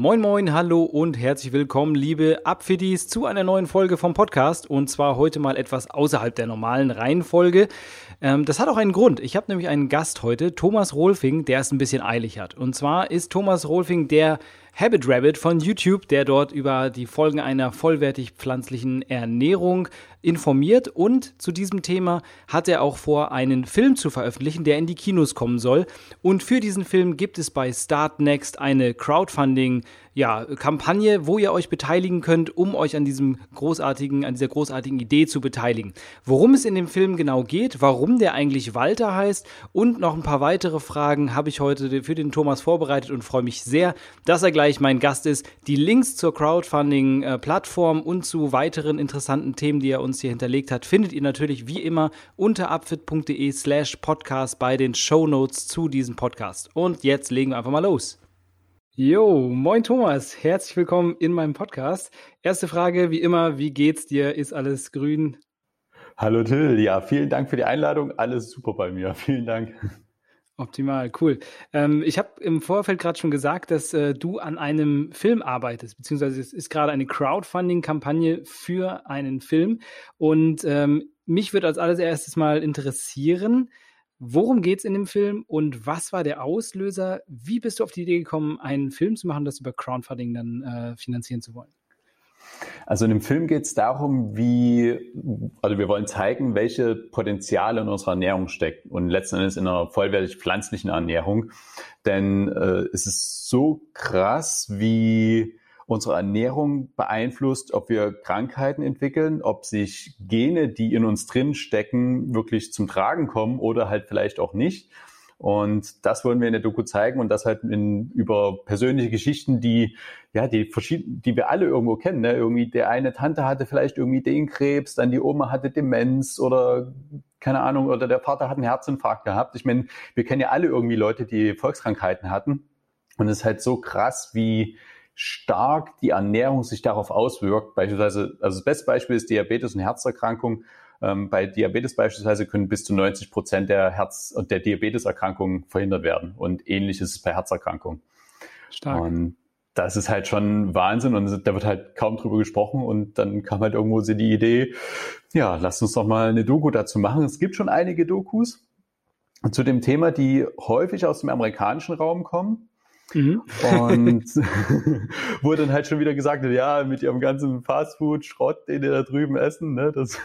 Moin moin, hallo und herzlich willkommen, liebe Abfidis, zu einer neuen Folge vom Podcast und zwar heute mal etwas außerhalb der normalen Reihenfolge. Ähm, das hat auch einen Grund. Ich habe nämlich einen Gast heute, Thomas Rolfing, der es ein bisschen eilig hat. Und zwar ist Thomas Rolfing der Habit Rabbit von YouTube, der dort über die Folgen einer vollwertig pflanzlichen Ernährung informiert. Und zu diesem Thema hat er auch vor, einen Film zu veröffentlichen, der in die Kinos kommen soll. Und für diesen Film gibt es bei Start Next eine Crowdfunding- ja, wo ihr euch beteiligen könnt, um euch an diesem großartigen, an dieser großartigen Idee zu beteiligen. Worum es in dem Film genau geht, warum der eigentlich Walter heißt und noch ein paar weitere Fragen habe ich heute für den Thomas vorbereitet und freue mich sehr, dass er gleich mein Gast ist. Die Links zur Crowdfunding-Plattform und zu weiteren interessanten Themen, die er uns hier hinterlegt hat, findet ihr natürlich wie immer unter upfit.de slash podcast bei den Show Notes zu diesem Podcast. Und jetzt legen wir einfach mal los. Jo, moin Thomas, herzlich willkommen in meinem Podcast. Erste Frage, wie immer, wie geht's dir? Ist alles grün? Hallo Till, ja, vielen Dank für die Einladung. Alles super bei mir. Vielen Dank. Optimal, cool. Ähm, ich habe im Vorfeld gerade schon gesagt, dass äh, du an einem Film arbeitest, beziehungsweise es ist gerade eine Crowdfunding-Kampagne für einen Film. Und ähm, mich würde als allererstes mal interessieren, Worum geht es in dem Film und was war der Auslöser? Wie bist du auf die Idee gekommen, einen Film zu machen, das über Crowdfunding dann äh, finanzieren zu wollen? Also in dem Film geht es darum, wie, also wir wollen zeigen, welche Potenziale in unserer Ernährung stecken und letzten Endes in einer vollwertig pflanzlichen Ernährung. Denn äh, es ist so krass, wie unsere Ernährung beeinflusst, ob wir Krankheiten entwickeln, ob sich Gene, die in uns drin stecken, wirklich zum Tragen kommen oder halt vielleicht auch nicht. Und das wollen wir in der Doku zeigen und das halt in, über persönliche Geschichten, die, ja, die verschieden, die wir alle irgendwo kennen. Ne? Irgendwie der eine Tante hatte vielleicht irgendwie den Krebs, dann die Oma hatte Demenz oder keine Ahnung, oder der Vater hat einen Herzinfarkt gehabt. Ich meine, wir kennen ja alle irgendwie Leute, die Volkskrankheiten hatten. Und es ist halt so krass, wie, stark die Ernährung sich darauf auswirkt. Beispielsweise, also das beste Beispiel ist Diabetes und Herzerkrankung. Ähm, bei Diabetes beispielsweise können bis zu 90 Prozent der Herz- und der Diabeteserkrankungen verhindert werden. Und ähnliches bei Herzerkrankungen. Stark. Und das ist halt schon Wahnsinn und da wird halt kaum drüber gesprochen und dann kam halt irgendwo so die Idee, ja, lass uns doch mal eine Doku dazu machen. Es gibt schon einige Dokus zu dem Thema, die häufig aus dem amerikanischen Raum kommen. Mhm. Und wo dann halt schon wieder gesagt ja, mit ihrem ganzen Fastfood-Schrott, den die da drüben essen, ne, das,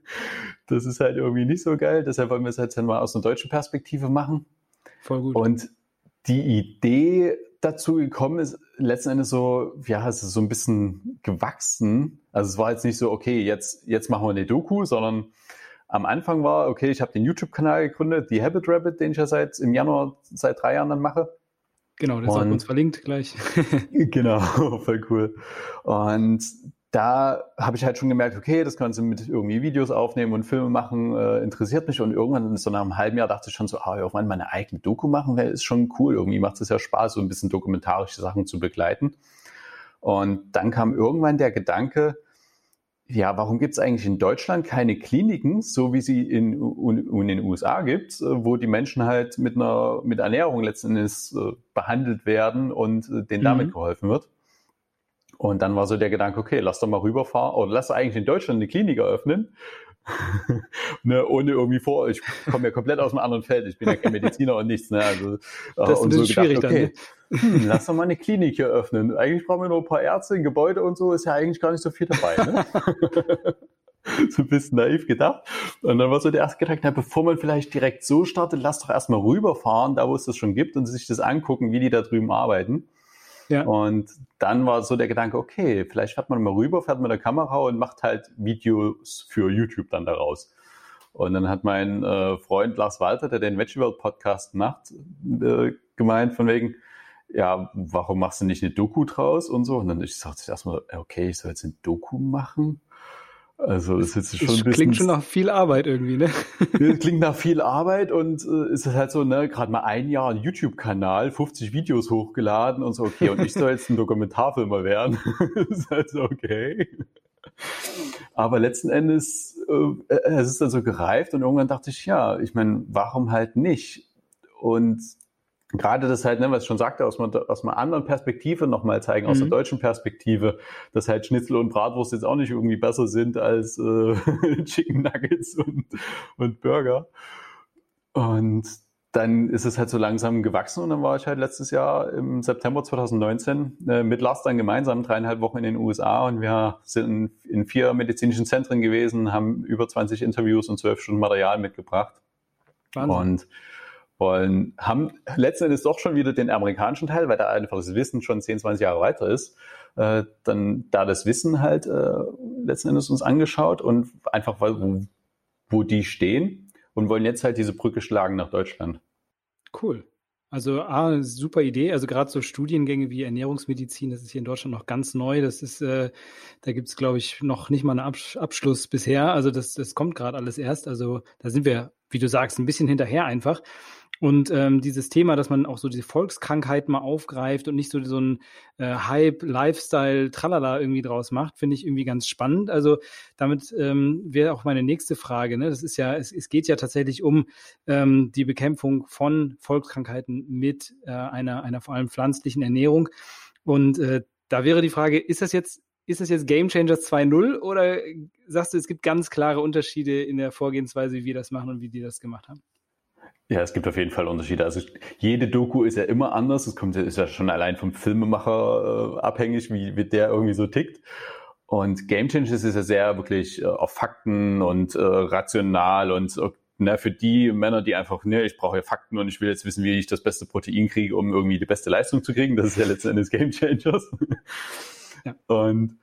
das ist halt irgendwie nicht so geil. Deshalb wollen wir es jetzt dann mal aus einer deutschen Perspektive machen. Voll gut. Und die Idee dazu gekommen ist letzten Endes so, ja, es ist so ein bisschen gewachsen. Also es war jetzt nicht so, okay, jetzt, jetzt machen wir eine Doku, sondern am Anfang war, okay, ich habe den YouTube-Kanal gegründet, die Habit Rabbit, den ich ja seit im Januar seit drei Jahren dann mache. Genau, das ist uns verlinkt gleich. genau, voll cool. Und da habe ich halt schon gemerkt, okay, das kannst du mit irgendwie Videos aufnehmen und Filme machen, äh, interessiert mich. Und irgendwann, so nach einem halben Jahr, dachte ich schon so, ah, irgendwann meine eigene Doku machen, wäre ist schon cool. Irgendwie macht es ja Spaß, so ein bisschen dokumentarische Sachen zu begleiten. Und dann kam irgendwann der Gedanke, ja, warum gibt es eigentlich in Deutschland keine Kliniken, so wie sie in, in, den USA gibt, äh, wo die Menschen halt mit einer mit Ernährung letzten Endes äh, behandelt werden und äh, denen damit mhm. geholfen wird? Und dann war so der Gedanke, okay, lass doch mal rüberfahren oder lass doch eigentlich in Deutschland eine Klinik eröffnen ne, ohne irgendwie vor, ich komme ja komplett aus einem anderen Feld, ich bin ja kein Mediziner und nichts, ne, also, das ist und so schwierig gedacht, okay, dann, ne? hm, lass doch mal eine Klinik hier öffnen. Eigentlich brauchen wir nur ein paar Ärzte, ein Gebäude und so, ist ja eigentlich gar nicht so viel dabei, ne? so ein bisschen naiv gedacht. Und dann war so der erste Gedanke, na, bevor man vielleicht direkt so startet, lass doch erstmal rüberfahren, da wo es das schon gibt und sich das angucken, wie die da drüben arbeiten. Ja. Und dann war so der Gedanke, okay, vielleicht fährt man mal rüber, fährt mit der Kamera und macht halt Videos für YouTube dann daraus. Und dann hat mein äh, Freund Lars Walter, der den Veggie World Podcast macht, äh, gemeint von wegen, ja, warum machst du nicht eine Doku draus und so? Und dann ich sagte ich erstmal, okay, ich soll jetzt eine Doku machen. Also das ist jetzt schon ein bisschen. Klingt schon nach viel Arbeit irgendwie, ne? klingt nach viel Arbeit und äh, ist halt so, ne, gerade mal ein Jahr ein YouTube-Kanal, 50 Videos hochgeladen und so, okay, und ich soll jetzt ein Dokumentarfilmer werden. ist halt so, okay. Aber letzten Endes, äh, es ist dann so gereift und irgendwann dachte ich, ja, ich meine, warum halt nicht? Und gerade das halt, ne, was ich schon sagte, aus einer, aus einer anderen Perspektive nochmal zeigen, aus mhm. der deutschen Perspektive, dass halt Schnitzel und Bratwurst jetzt auch nicht irgendwie besser sind als äh, Chicken Nuggets und, und Burger. Und dann ist es halt so langsam gewachsen und dann war ich halt letztes Jahr im September 2019 äh, mit Lars dann gemeinsam dreieinhalb Wochen in den USA und wir sind in vier medizinischen Zentren gewesen, haben über 20 Interviews und zwölf Stunden Material mitgebracht. Wahnsinn. Und und haben letzten Endes doch schon wieder den amerikanischen Teil, weil da einfach das Wissen schon 10, 20 Jahre weiter ist, äh, dann da das Wissen halt äh, letzten Endes uns angeschaut und einfach, wo, wo die stehen und wollen jetzt halt diese Brücke schlagen nach Deutschland. Cool. Also ah, super Idee. Also gerade so Studiengänge wie Ernährungsmedizin, das ist hier in Deutschland noch ganz neu. Das ist, äh, da gibt's glaube ich noch nicht mal einen Abs Abschluss bisher. Also das, das kommt gerade alles erst. Also da sind wir, wie du sagst, ein bisschen hinterher einfach. Und ähm, dieses Thema, dass man auch so diese Volkskrankheiten mal aufgreift und nicht so so ein äh, Hype, Lifestyle, Tralala irgendwie draus macht, finde ich irgendwie ganz spannend. Also damit ähm, wäre auch meine nächste Frage. Ne? Das ist ja, es, es geht ja tatsächlich um ähm, die Bekämpfung von Volkskrankheiten mit äh, einer, einer vor allem pflanzlichen Ernährung. Und äh, da wäre die Frage, ist das jetzt ist das jetzt Game Changers 2.0 oder sagst du, es gibt ganz klare Unterschiede in der Vorgehensweise, wie wir das machen und wie die das gemacht haben? Ja, es gibt auf jeden Fall Unterschiede. Also jede Doku ist ja immer anders. Es kommt ist ja schon allein vom Filmemacher äh, abhängig, wie, wie der irgendwie so tickt. Und Game Changers ist ja sehr wirklich äh, auf Fakten und äh, rational und äh, ne, für die Männer, die einfach, ne, ich brauche ja Fakten und ich will jetzt wissen, wie ich das beste Protein kriege, um irgendwie die beste Leistung zu kriegen. Das ist ja letzten Endes Game Changers. Ja. Und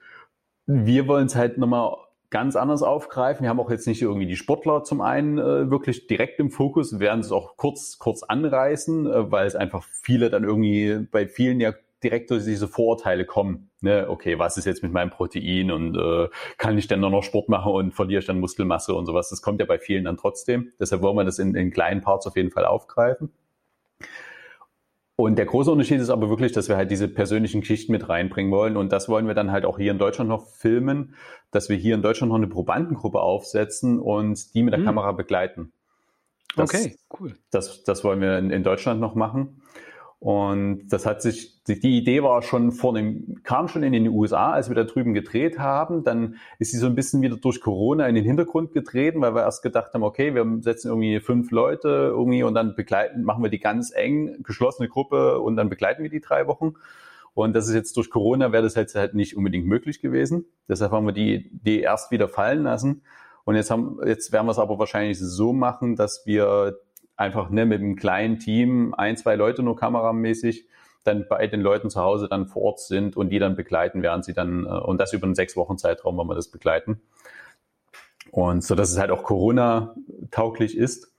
wir wollen es halt nochmal ganz anders aufgreifen. Wir haben auch jetzt nicht irgendwie die Sportler zum einen äh, wirklich direkt im Fokus, wir werden es auch kurz, kurz anreißen, äh, weil es einfach viele dann irgendwie bei vielen ja direkt durch diese Vorurteile kommen. Ne? Okay, was ist jetzt mit meinem Protein und äh, kann ich denn noch Sport machen und verliere ich dann Muskelmasse und sowas? Das kommt ja bei vielen dann trotzdem. Deshalb wollen wir das in, in kleinen Parts auf jeden Fall aufgreifen. Und der große Unterschied ist aber wirklich, dass wir halt diese persönlichen Geschichten mit reinbringen wollen. Und das wollen wir dann halt auch hier in Deutschland noch filmen, dass wir hier in Deutschland noch eine Probandengruppe aufsetzen und die mit der mhm. Kamera begleiten. Das, okay, cool. Das, das wollen wir in, in Deutschland noch machen. Und das hat sich, die, Idee war schon vor dem, kam schon in den USA, als wir da drüben gedreht haben. Dann ist sie so ein bisschen wieder durch Corona in den Hintergrund getreten, weil wir erst gedacht haben, okay, wir setzen irgendwie fünf Leute irgendwie und dann begleiten, machen wir die ganz eng geschlossene Gruppe und dann begleiten wir die drei Wochen. Und das ist jetzt durch Corona wäre das jetzt halt nicht unbedingt möglich gewesen. Deshalb haben wir die, die erst wieder fallen lassen. Und jetzt haben, jetzt werden wir es aber wahrscheinlich so machen, dass wir einfach ne, mit einem kleinen Team, ein, zwei Leute nur kameramäßig, dann bei den Leuten zu Hause dann vor Ort sind und die dann begleiten, während sie dann, äh, und das über einen sechs Wochen Zeitraum, wenn wir das begleiten. Und so, dass es halt auch Corona-tauglich ist.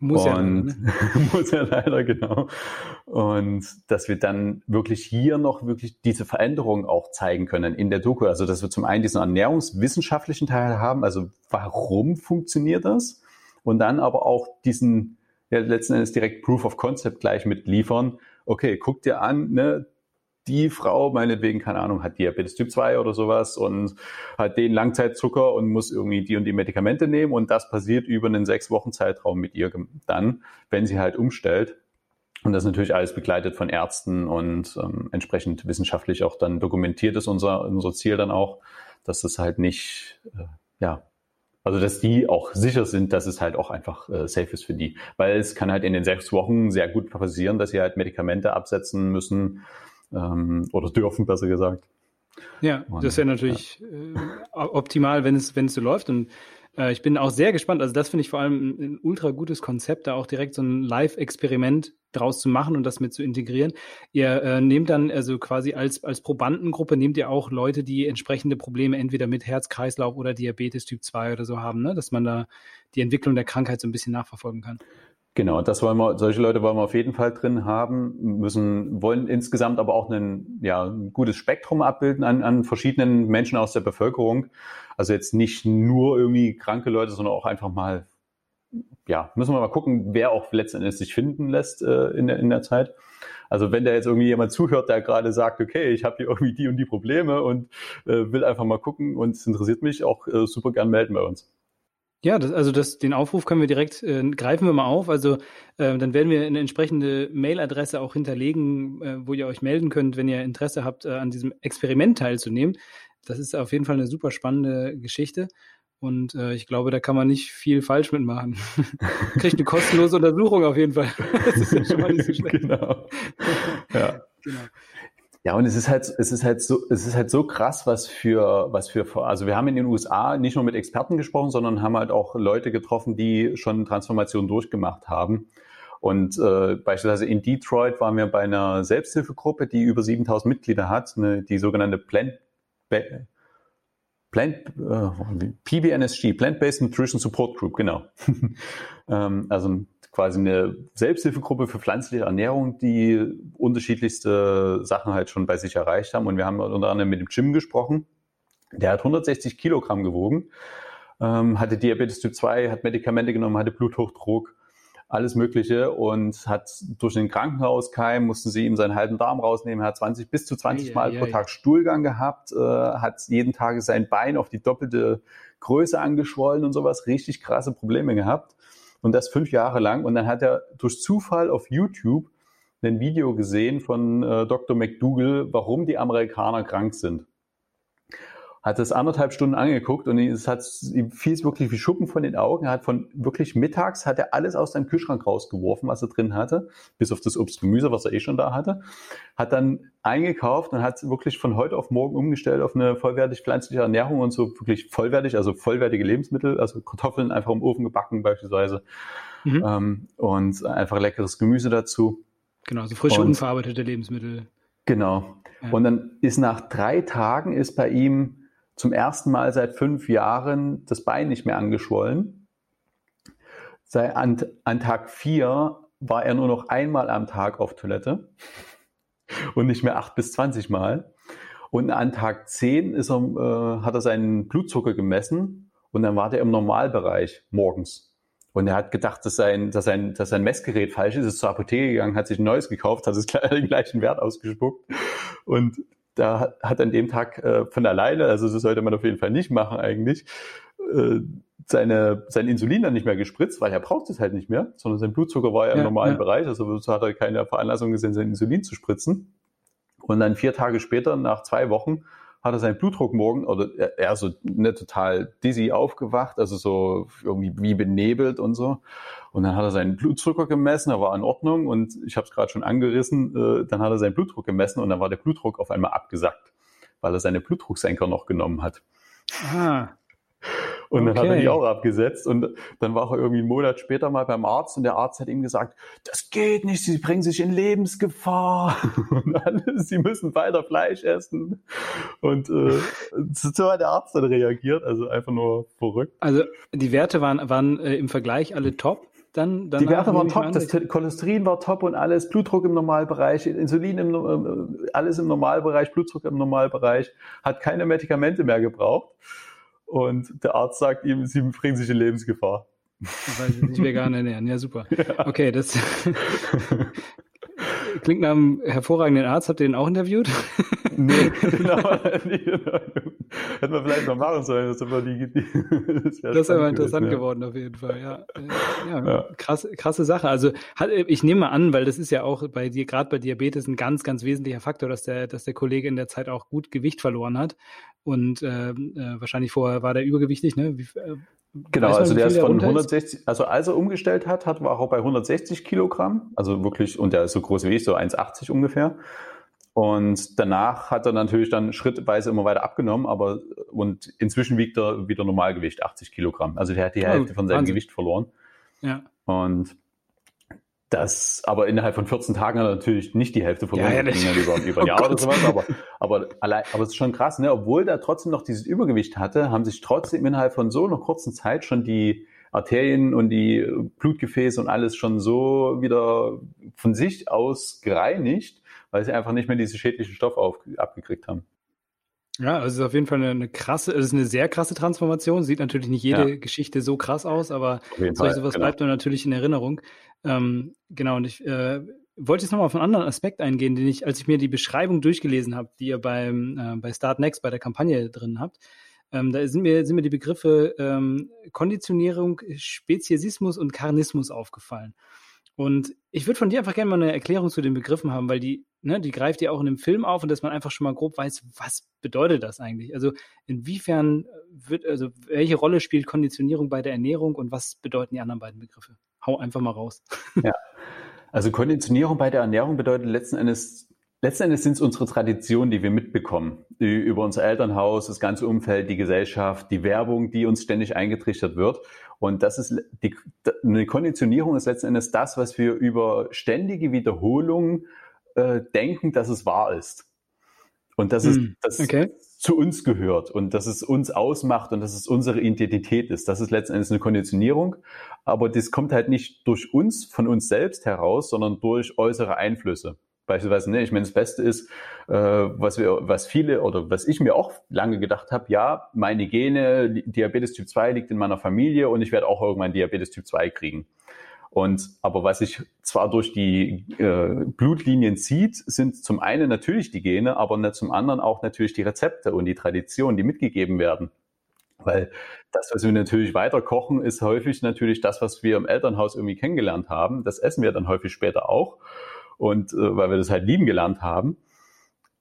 Muss ja, ne? muss ja leider, genau. Und dass wir dann wirklich hier noch wirklich diese Veränderung auch zeigen können in der Doku. Also, dass wir zum einen diesen ernährungswissenschaftlichen Teil haben, also warum funktioniert das? Und dann aber auch diesen ja letzten Endes direkt Proof of Concept gleich mit liefern. Okay, guck dir an, ne, die Frau, meinetwegen, keine Ahnung, hat Diabetes Typ 2 oder sowas und hat den Langzeitzucker und muss irgendwie die und die Medikamente nehmen und das passiert über einen sechs Wochen Zeitraum mit ihr dann, wenn sie halt umstellt. Und das ist natürlich alles begleitet von Ärzten und ähm, entsprechend wissenschaftlich auch dann dokumentiert ist unser, unser Ziel dann auch, dass das halt nicht, äh, ja, also, dass die auch sicher sind, dass es halt auch einfach äh, safe ist für die. Weil es kann halt in den sechs Wochen sehr gut passieren, dass sie halt Medikamente absetzen müssen ähm, oder dürfen, besser gesagt. Ja, und, das wäre natürlich ja. äh, optimal, wenn es, wenn es so läuft. Und äh, ich bin auch sehr gespannt. Also das finde ich vor allem ein, ein, ultra gutes Konzept, da auch direkt so ein Live-Experiment draus zu machen und das mit zu integrieren. Ihr äh, nehmt dann also quasi als, als Probandengruppe nehmt ihr auch Leute, die entsprechende Probleme entweder mit Herz-Kreislauf oder Diabetes Typ 2 oder so haben, ne? dass man da die Entwicklung der Krankheit so ein bisschen nachverfolgen kann. Genau, das wollen wir, solche Leute wollen wir auf jeden Fall drin haben, müssen, wollen insgesamt aber auch ein, ja, ein gutes Spektrum abbilden an, an verschiedenen Menschen aus der Bevölkerung. Also jetzt nicht nur irgendwie kranke Leute, sondern auch einfach mal, ja, müssen wir mal gucken, wer auch letztendlich sich finden lässt äh, in, der, in der Zeit. Also wenn da jetzt irgendwie jemand zuhört, der gerade sagt, okay, ich habe hier irgendwie die und die Probleme und äh, will einfach mal gucken und es interessiert mich, auch äh, super gern melden bei uns. Ja, das, also das, den Aufruf können wir direkt, äh, greifen wir mal auf. Also äh, dann werden wir eine entsprechende Mailadresse auch hinterlegen, äh, wo ihr euch melden könnt, wenn ihr Interesse habt, äh, an diesem Experiment teilzunehmen. Das ist auf jeden Fall eine super spannende Geschichte. Und äh, ich glaube, da kann man nicht viel falsch mitmachen. Kriegt eine kostenlose Untersuchung auf jeden Fall. das ist ja schon mal nicht so schlecht. Genau. Ja. genau. Ja, und es ist halt, es ist halt so, es ist halt so krass, was für, was für, also wir haben in den USA nicht nur mit Experten gesprochen, sondern haben halt auch Leute getroffen, die schon Transformationen durchgemacht haben. Und äh, beispielsweise in Detroit waren wir bei einer Selbsthilfegruppe, die über 7000 Mitglieder hat, eine, die sogenannte Plant, Plant, äh, PBNSG, Plant-Based Nutrition Support Group, genau. ähm, also quasi eine Selbsthilfegruppe für pflanzliche Ernährung, die unterschiedlichste Sachen halt schon bei sich erreicht haben. Und wir haben unter anderem mit dem Jim gesprochen. Der hat 160 Kilogramm gewogen, ähm, hatte Diabetes Typ 2, hat Medikamente genommen, hatte Bluthochdruck, alles Mögliche und hat durch den Krankenhauskeim mussten sie ihm seinen halben Darm rausnehmen. Hat 20 bis zu 20 ja, Mal ja, pro ja. Tag Stuhlgang gehabt, äh, hat jeden Tag sein Bein auf die doppelte Größe angeschwollen und sowas. Richtig krasse Probleme gehabt. Und das fünf Jahre lang. Und dann hat er durch Zufall auf YouTube ein Video gesehen von äh, Dr. McDougall, warum die Amerikaner krank sind hat es anderthalb Stunden angeguckt und es hat, ihm fiel es wirklich wie Schuppen von den Augen. Er hat von wirklich mittags hat er alles aus seinem Kühlschrank rausgeworfen, was er drin hatte, bis auf das Obst und Gemüse, was er eh schon da hatte. Hat dann eingekauft und hat wirklich von heute auf morgen umgestellt auf eine vollwertig pflanzliche Ernährung und so wirklich vollwertig, also vollwertige Lebensmittel, also Kartoffeln einfach im Ofen gebacken beispielsweise mhm. ähm, und einfach leckeres Gemüse dazu. Genau, so frische, und, unverarbeitete Lebensmittel. Genau. Ja. Und dann ist nach drei Tagen ist bei ihm zum ersten Mal seit fünf Jahren das Bein nicht mehr angeschwollen. Sei an, an Tag vier war er nur noch einmal am Tag auf Toilette und nicht mehr acht bis zwanzig Mal. Und an Tag zehn ist er, äh, hat er seinen Blutzucker gemessen und dann war der im Normalbereich morgens. Und er hat gedacht, dass sein, dass sein, dass sein Messgerät falsch ist, ist zur Apotheke gegangen, hat sich ein neues gekauft, hat es den gleichen Wert ausgespuckt. Und da hat an dem Tag äh, von alleine, also das sollte man auf jeden Fall nicht machen eigentlich, äh, seine, sein Insulin dann nicht mehr gespritzt, weil er braucht es halt nicht mehr, sondern sein Blutzucker war ja, ja im normalen ja. Bereich, also so hat er keine Veranlassung gesehen, sein Insulin zu spritzen. Und dann vier Tage später, nach zwei Wochen, hat er seinen Blutdruck morgen, oder er, er so ne, total dizzy aufgewacht, also so irgendwie wie benebelt und so. Und dann hat er seinen Blutzucker gemessen, er war in Ordnung und ich habe es gerade schon angerissen, äh, dann hat er seinen Blutdruck gemessen und dann war der Blutdruck auf einmal abgesackt, weil er seine Blutdrucksenker noch genommen hat. Ah. Und dann okay. hat er die auch abgesetzt und dann war er irgendwie einen Monat später mal beim Arzt und der Arzt hat ihm gesagt, das geht nicht, Sie bringen sich in Lebensgefahr und alles, Sie müssen weiter Fleisch essen. Und äh, so hat der Arzt dann reagiert, also einfach nur verrückt. Also die Werte waren, waren äh, im Vergleich alle top? Dann, die Werte waren top, das Cholesterin war top und alles, Blutdruck im Normalbereich, Insulin im, äh, alles im Normalbereich, Blutdruck im Normalbereich, hat keine Medikamente mehr gebraucht. Und der Arzt sagt ihm, sie bringen sich in Lebensgefahr. Weil sie sich vegan ernähren. Ja, super. Ja. Okay, das klingt nach einem hervorragenden Arzt. Habt ihr den auch interviewt? Nee, genau. Hätten wir vielleicht noch machen sollen. Das, aber die, die, das, das ist aber interessant gewesen, geworden, auf jeden Fall. Ja, ja, ja. Krass, krasse Sache. Also ich nehme mal an, weil das ist ja auch bei dir, gerade bei Diabetes, ein ganz, ganz wesentlicher Faktor, dass der, dass der Kollege in der Zeit auch gut Gewicht verloren hat. Und äh, äh, wahrscheinlich vorher war der übergewichtig, ne? Wie, äh, genau, man, also der ist von 160, ist? also als er umgestellt hat, hat war auch bei 160 Kilogramm, also wirklich, und der ist so groß wie ich, so 1,80 ungefähr. Und danach hat er natürlich dann schrittweise immer weiter abgenommen, aber und inzwischen wiegt er wieder Normalgewicht, 80 Kilogramm. Also der hat die Hälfte von seinem Wahnsinn. Gewicht verloren. Ja. Und das, aber innerhalb von 14 Tagen hat er natürlich nicht die Hälfte verloren, ja, ja, über, über ein Jahr oh oder sowas, aber, aber allein, aber es ist schon krass, ne? Obwohl er trotzdem noch dieses Übergewicht hatte, haben sich trotzdem innerhalb von so einer kurzen Zeit schon die Arterien und die Blutgefäße und alles schon so wieder von sich aus gereinigt, weil sie einfach nicht mehr diese schädlichen Stoffe auf, abgekriegt haben. Ja, also es ist auf jeden Fall eine, eine krasse, es ist eine sehr krasse Transformation. Sieht natürlich nicht jede ja. Geschichte so krass aus, aber solch sowas genau. bleibt dann natürlich in Erinnerung. Ähm, genau, und ich äh, wollte jetzt nochmal auf einen anderen Aspekt eingehen, den ich, als ich mir die Beschreibung durchgelesen habe, die ihr beim, äh, bei Start Next bei der Kampagne drin habt, ähm, da sind mir, sind mir die Begriffe ähm, Konditionierung, Speziesismus und Karnismus aufgefallen. Und ich würde von dir einfach gerne mal eine Erklärung zu den Begriffen haben, weil die, ne, die greift ja auch in dem Film auf und dass man einfach schon mal grob weiß, was bedeutet das eigentlich? Also inwiefern wird, also welche Rolle spielt Konditionierung bei der Ernährung und was bedeuten die anderen beiden Begriffe? Hau einfach mal raus. Ja. Also Konditionierung bei der Ernährung bedeutet letzten Endes Letzten Endes sind es unsere Traditionen, die wir mitbekommen. Über unser Elternhaus, das ganze Umfeld, die Gesellschaft, die Werbung, die uns ständig eingetrichtert wird. Und das ist die, eine Konditionierung ist letzten Endes das, was wir über ständige Wiederholung äh, denken, dass es wahr ist. Und dass hm, es das okay. zu uns gehört und dass es uns ausmacht und dass es unsere Identität ist. Das ist letzten Endes eine Konditionierung. Aber das kommt halt nicht durch uns, von uns selbst heraus, sondern durch äußere Einflüsse. Beispielsweise, ne, ich meine, das Beste ist, äh, was wir, was viele oder was ich mir auch lange gedacht habe, ja, meine Gene, Diabetes Typ 2 liegt in meiner Familie und ich werde auch irgendwann Diabetes Typ 2 kriegen. Und aber was sich zwar durch die äh, Blutlinien zieht, sind zum einen natürlich die Gene, aber nicht zum anderen auch natürlich die Rezepte und die Traditionen, die mitgegeben werden. Weil das, was wir natürlich weiter kochen, ist häufig natürlich das, was wir im Elternhaus irgendwie kennengelernt haben. Das essen wir dann häufig später auch und äh, weil wir das halt lieben gelernt haben.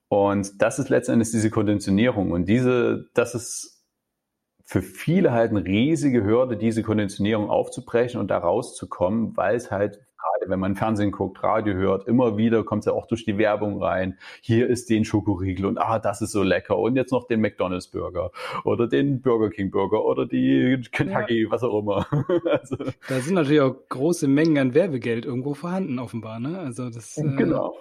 Und das ist letztendlich diese Konditionierung. Und diese, das ist für viele halt eine riesige Hürde, diese Konditionierung aufzubrechen und da rauszukommen, weil es halt wenn man Fernsehen guckt, Radio hört, immer wieder kommt es ja auch durch die Werbung rein. Hier ist den Schokoriegel und ah, das ist so lecker und jetzt noch den McDonald's Burger oder den Burger King Burger oder die Kentucky, ja. was auch immer. also, da sind natürlich auch große Mengen an Werbegeld irgendwo vorhanden, offenbar. Ne? Also das, äh, genau.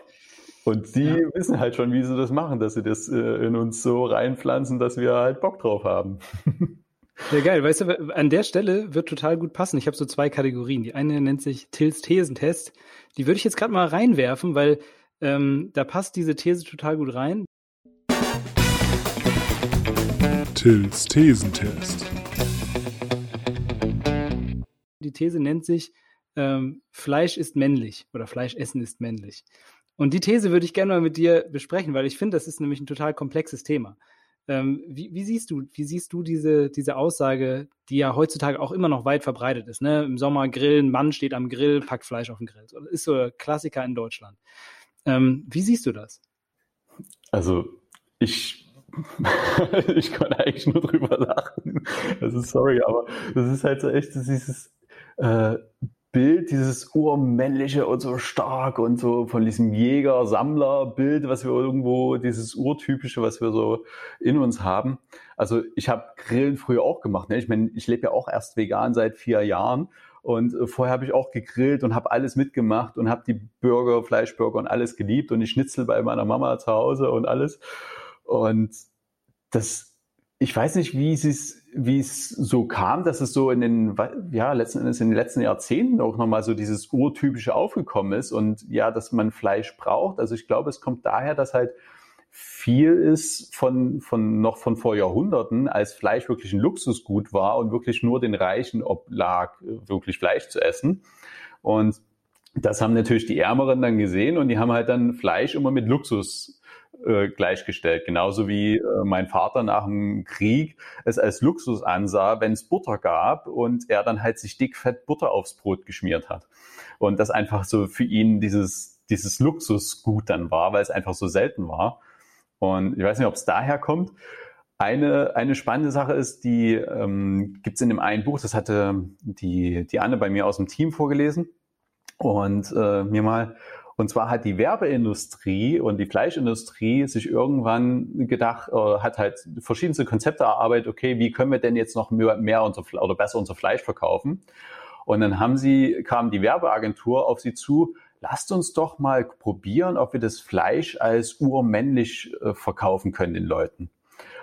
Und die ja. wissen halt schon, wie sie das machen, dass sie das äh, in uns so reinpflanzen, dass wir halt Bock drauf haben. Ja, geil. Weißt du, an der Stelle wird total gut passen. Ich habe so zwei Kategorien. Die eine nennt sich Tills Thesentest. Die würde ich jetzt gerade mal reinwerfen, weil ähm, da passt diese These total gut rein. Tills Thesentest. Die These nennt sich ähm, Fleisch ist männlich oder Fleischessen ist männlich. Und die These würde ich gerne mal mit dir besprechen, weil ich finde, das ist nämlich ein total komplexes Thema. Ähm, wie, wie, siehst du, wie siehst du diese, diese Aussage, die ja heutzutage auch immer noch weit verbreitet ist? Ne? Im Sommer grillen, Mann steht am Grill, packt Fleisch auf den Grill. Das ist so ein Klassiker in Deutschland. Ähm, wie siehst du das? Also ich ich kann eigentlich nur drüber lachen. Also sorry, aber das ist halt so echt dieses äh, Bild, dieses urmännliche und so stark und so von diesem Jäger-Sammler-Bild, was wir irgendwo, dieses urtypische, was wir so in uns haben. Also ich habe Grillen früher auch gemacht. Ne? Ich meine, ich lebe ja auch erst vegan seit vier Jahren und äh, vorher habe ich auch gegrillt und habe alles mitgemacht und habe die Burger, Fleischburger und alles geliebt und die Schnitzel bei meiner Mama zu Hause und alles. Und das ich weiß nicht, wie es, wie es so kam, dass es so in den, ja, letzten Endes in den letzten Jahrzehnten auch nochmal so dieses urtypische aufgekommen ist und ja, dass man Fleisch braucht. Also ich glaube, es kommt daher, dass halt viel ist von, von noch von vor Jahrhunderten, als Fleisch wirklich ein Luxusgut war und wirklich nur den Reichen oblag, wirklich Fleisch zu essen. Und das haben natürlich die Ärmeren dann gesehen und die haben halt dann Fleisch immer mit Luxus äh, gleichgestellt. Genauso wie äh, mein Vater nach dem Krieg es als Luxus ansah, wenn es Butter gab und er dann halt sich dickfett Butter aufs Brot geschmiert hat. Und das einfach so für ihn dieses, dieses Luxusgut dann war, weil es einfach so selten war. Und ich weiß nicht, ob es daher kommt. Eine, eine spannende Sache ist, die ähm, gibt es in dem einen Buch, das hatte die, die Anne bei mir aus dem Team vorgelesen und äh, mir mal Und zwar hat die Werbeindustrie und die Fleischindustrie sich irgendwann gedacht, äh, hat halt verschiedenste Konzepte erarbeitet, okay, wie können wir denn jetzt noch mehr, mehr unser, oder besser unser Fleisch verkaufen? Und dann haben sie, kam die Werbeagentur auf sie zu, lasst uns doch mal probieren, ob wir das Fleisch als urmännlich äh, verkaufen können den Leuten.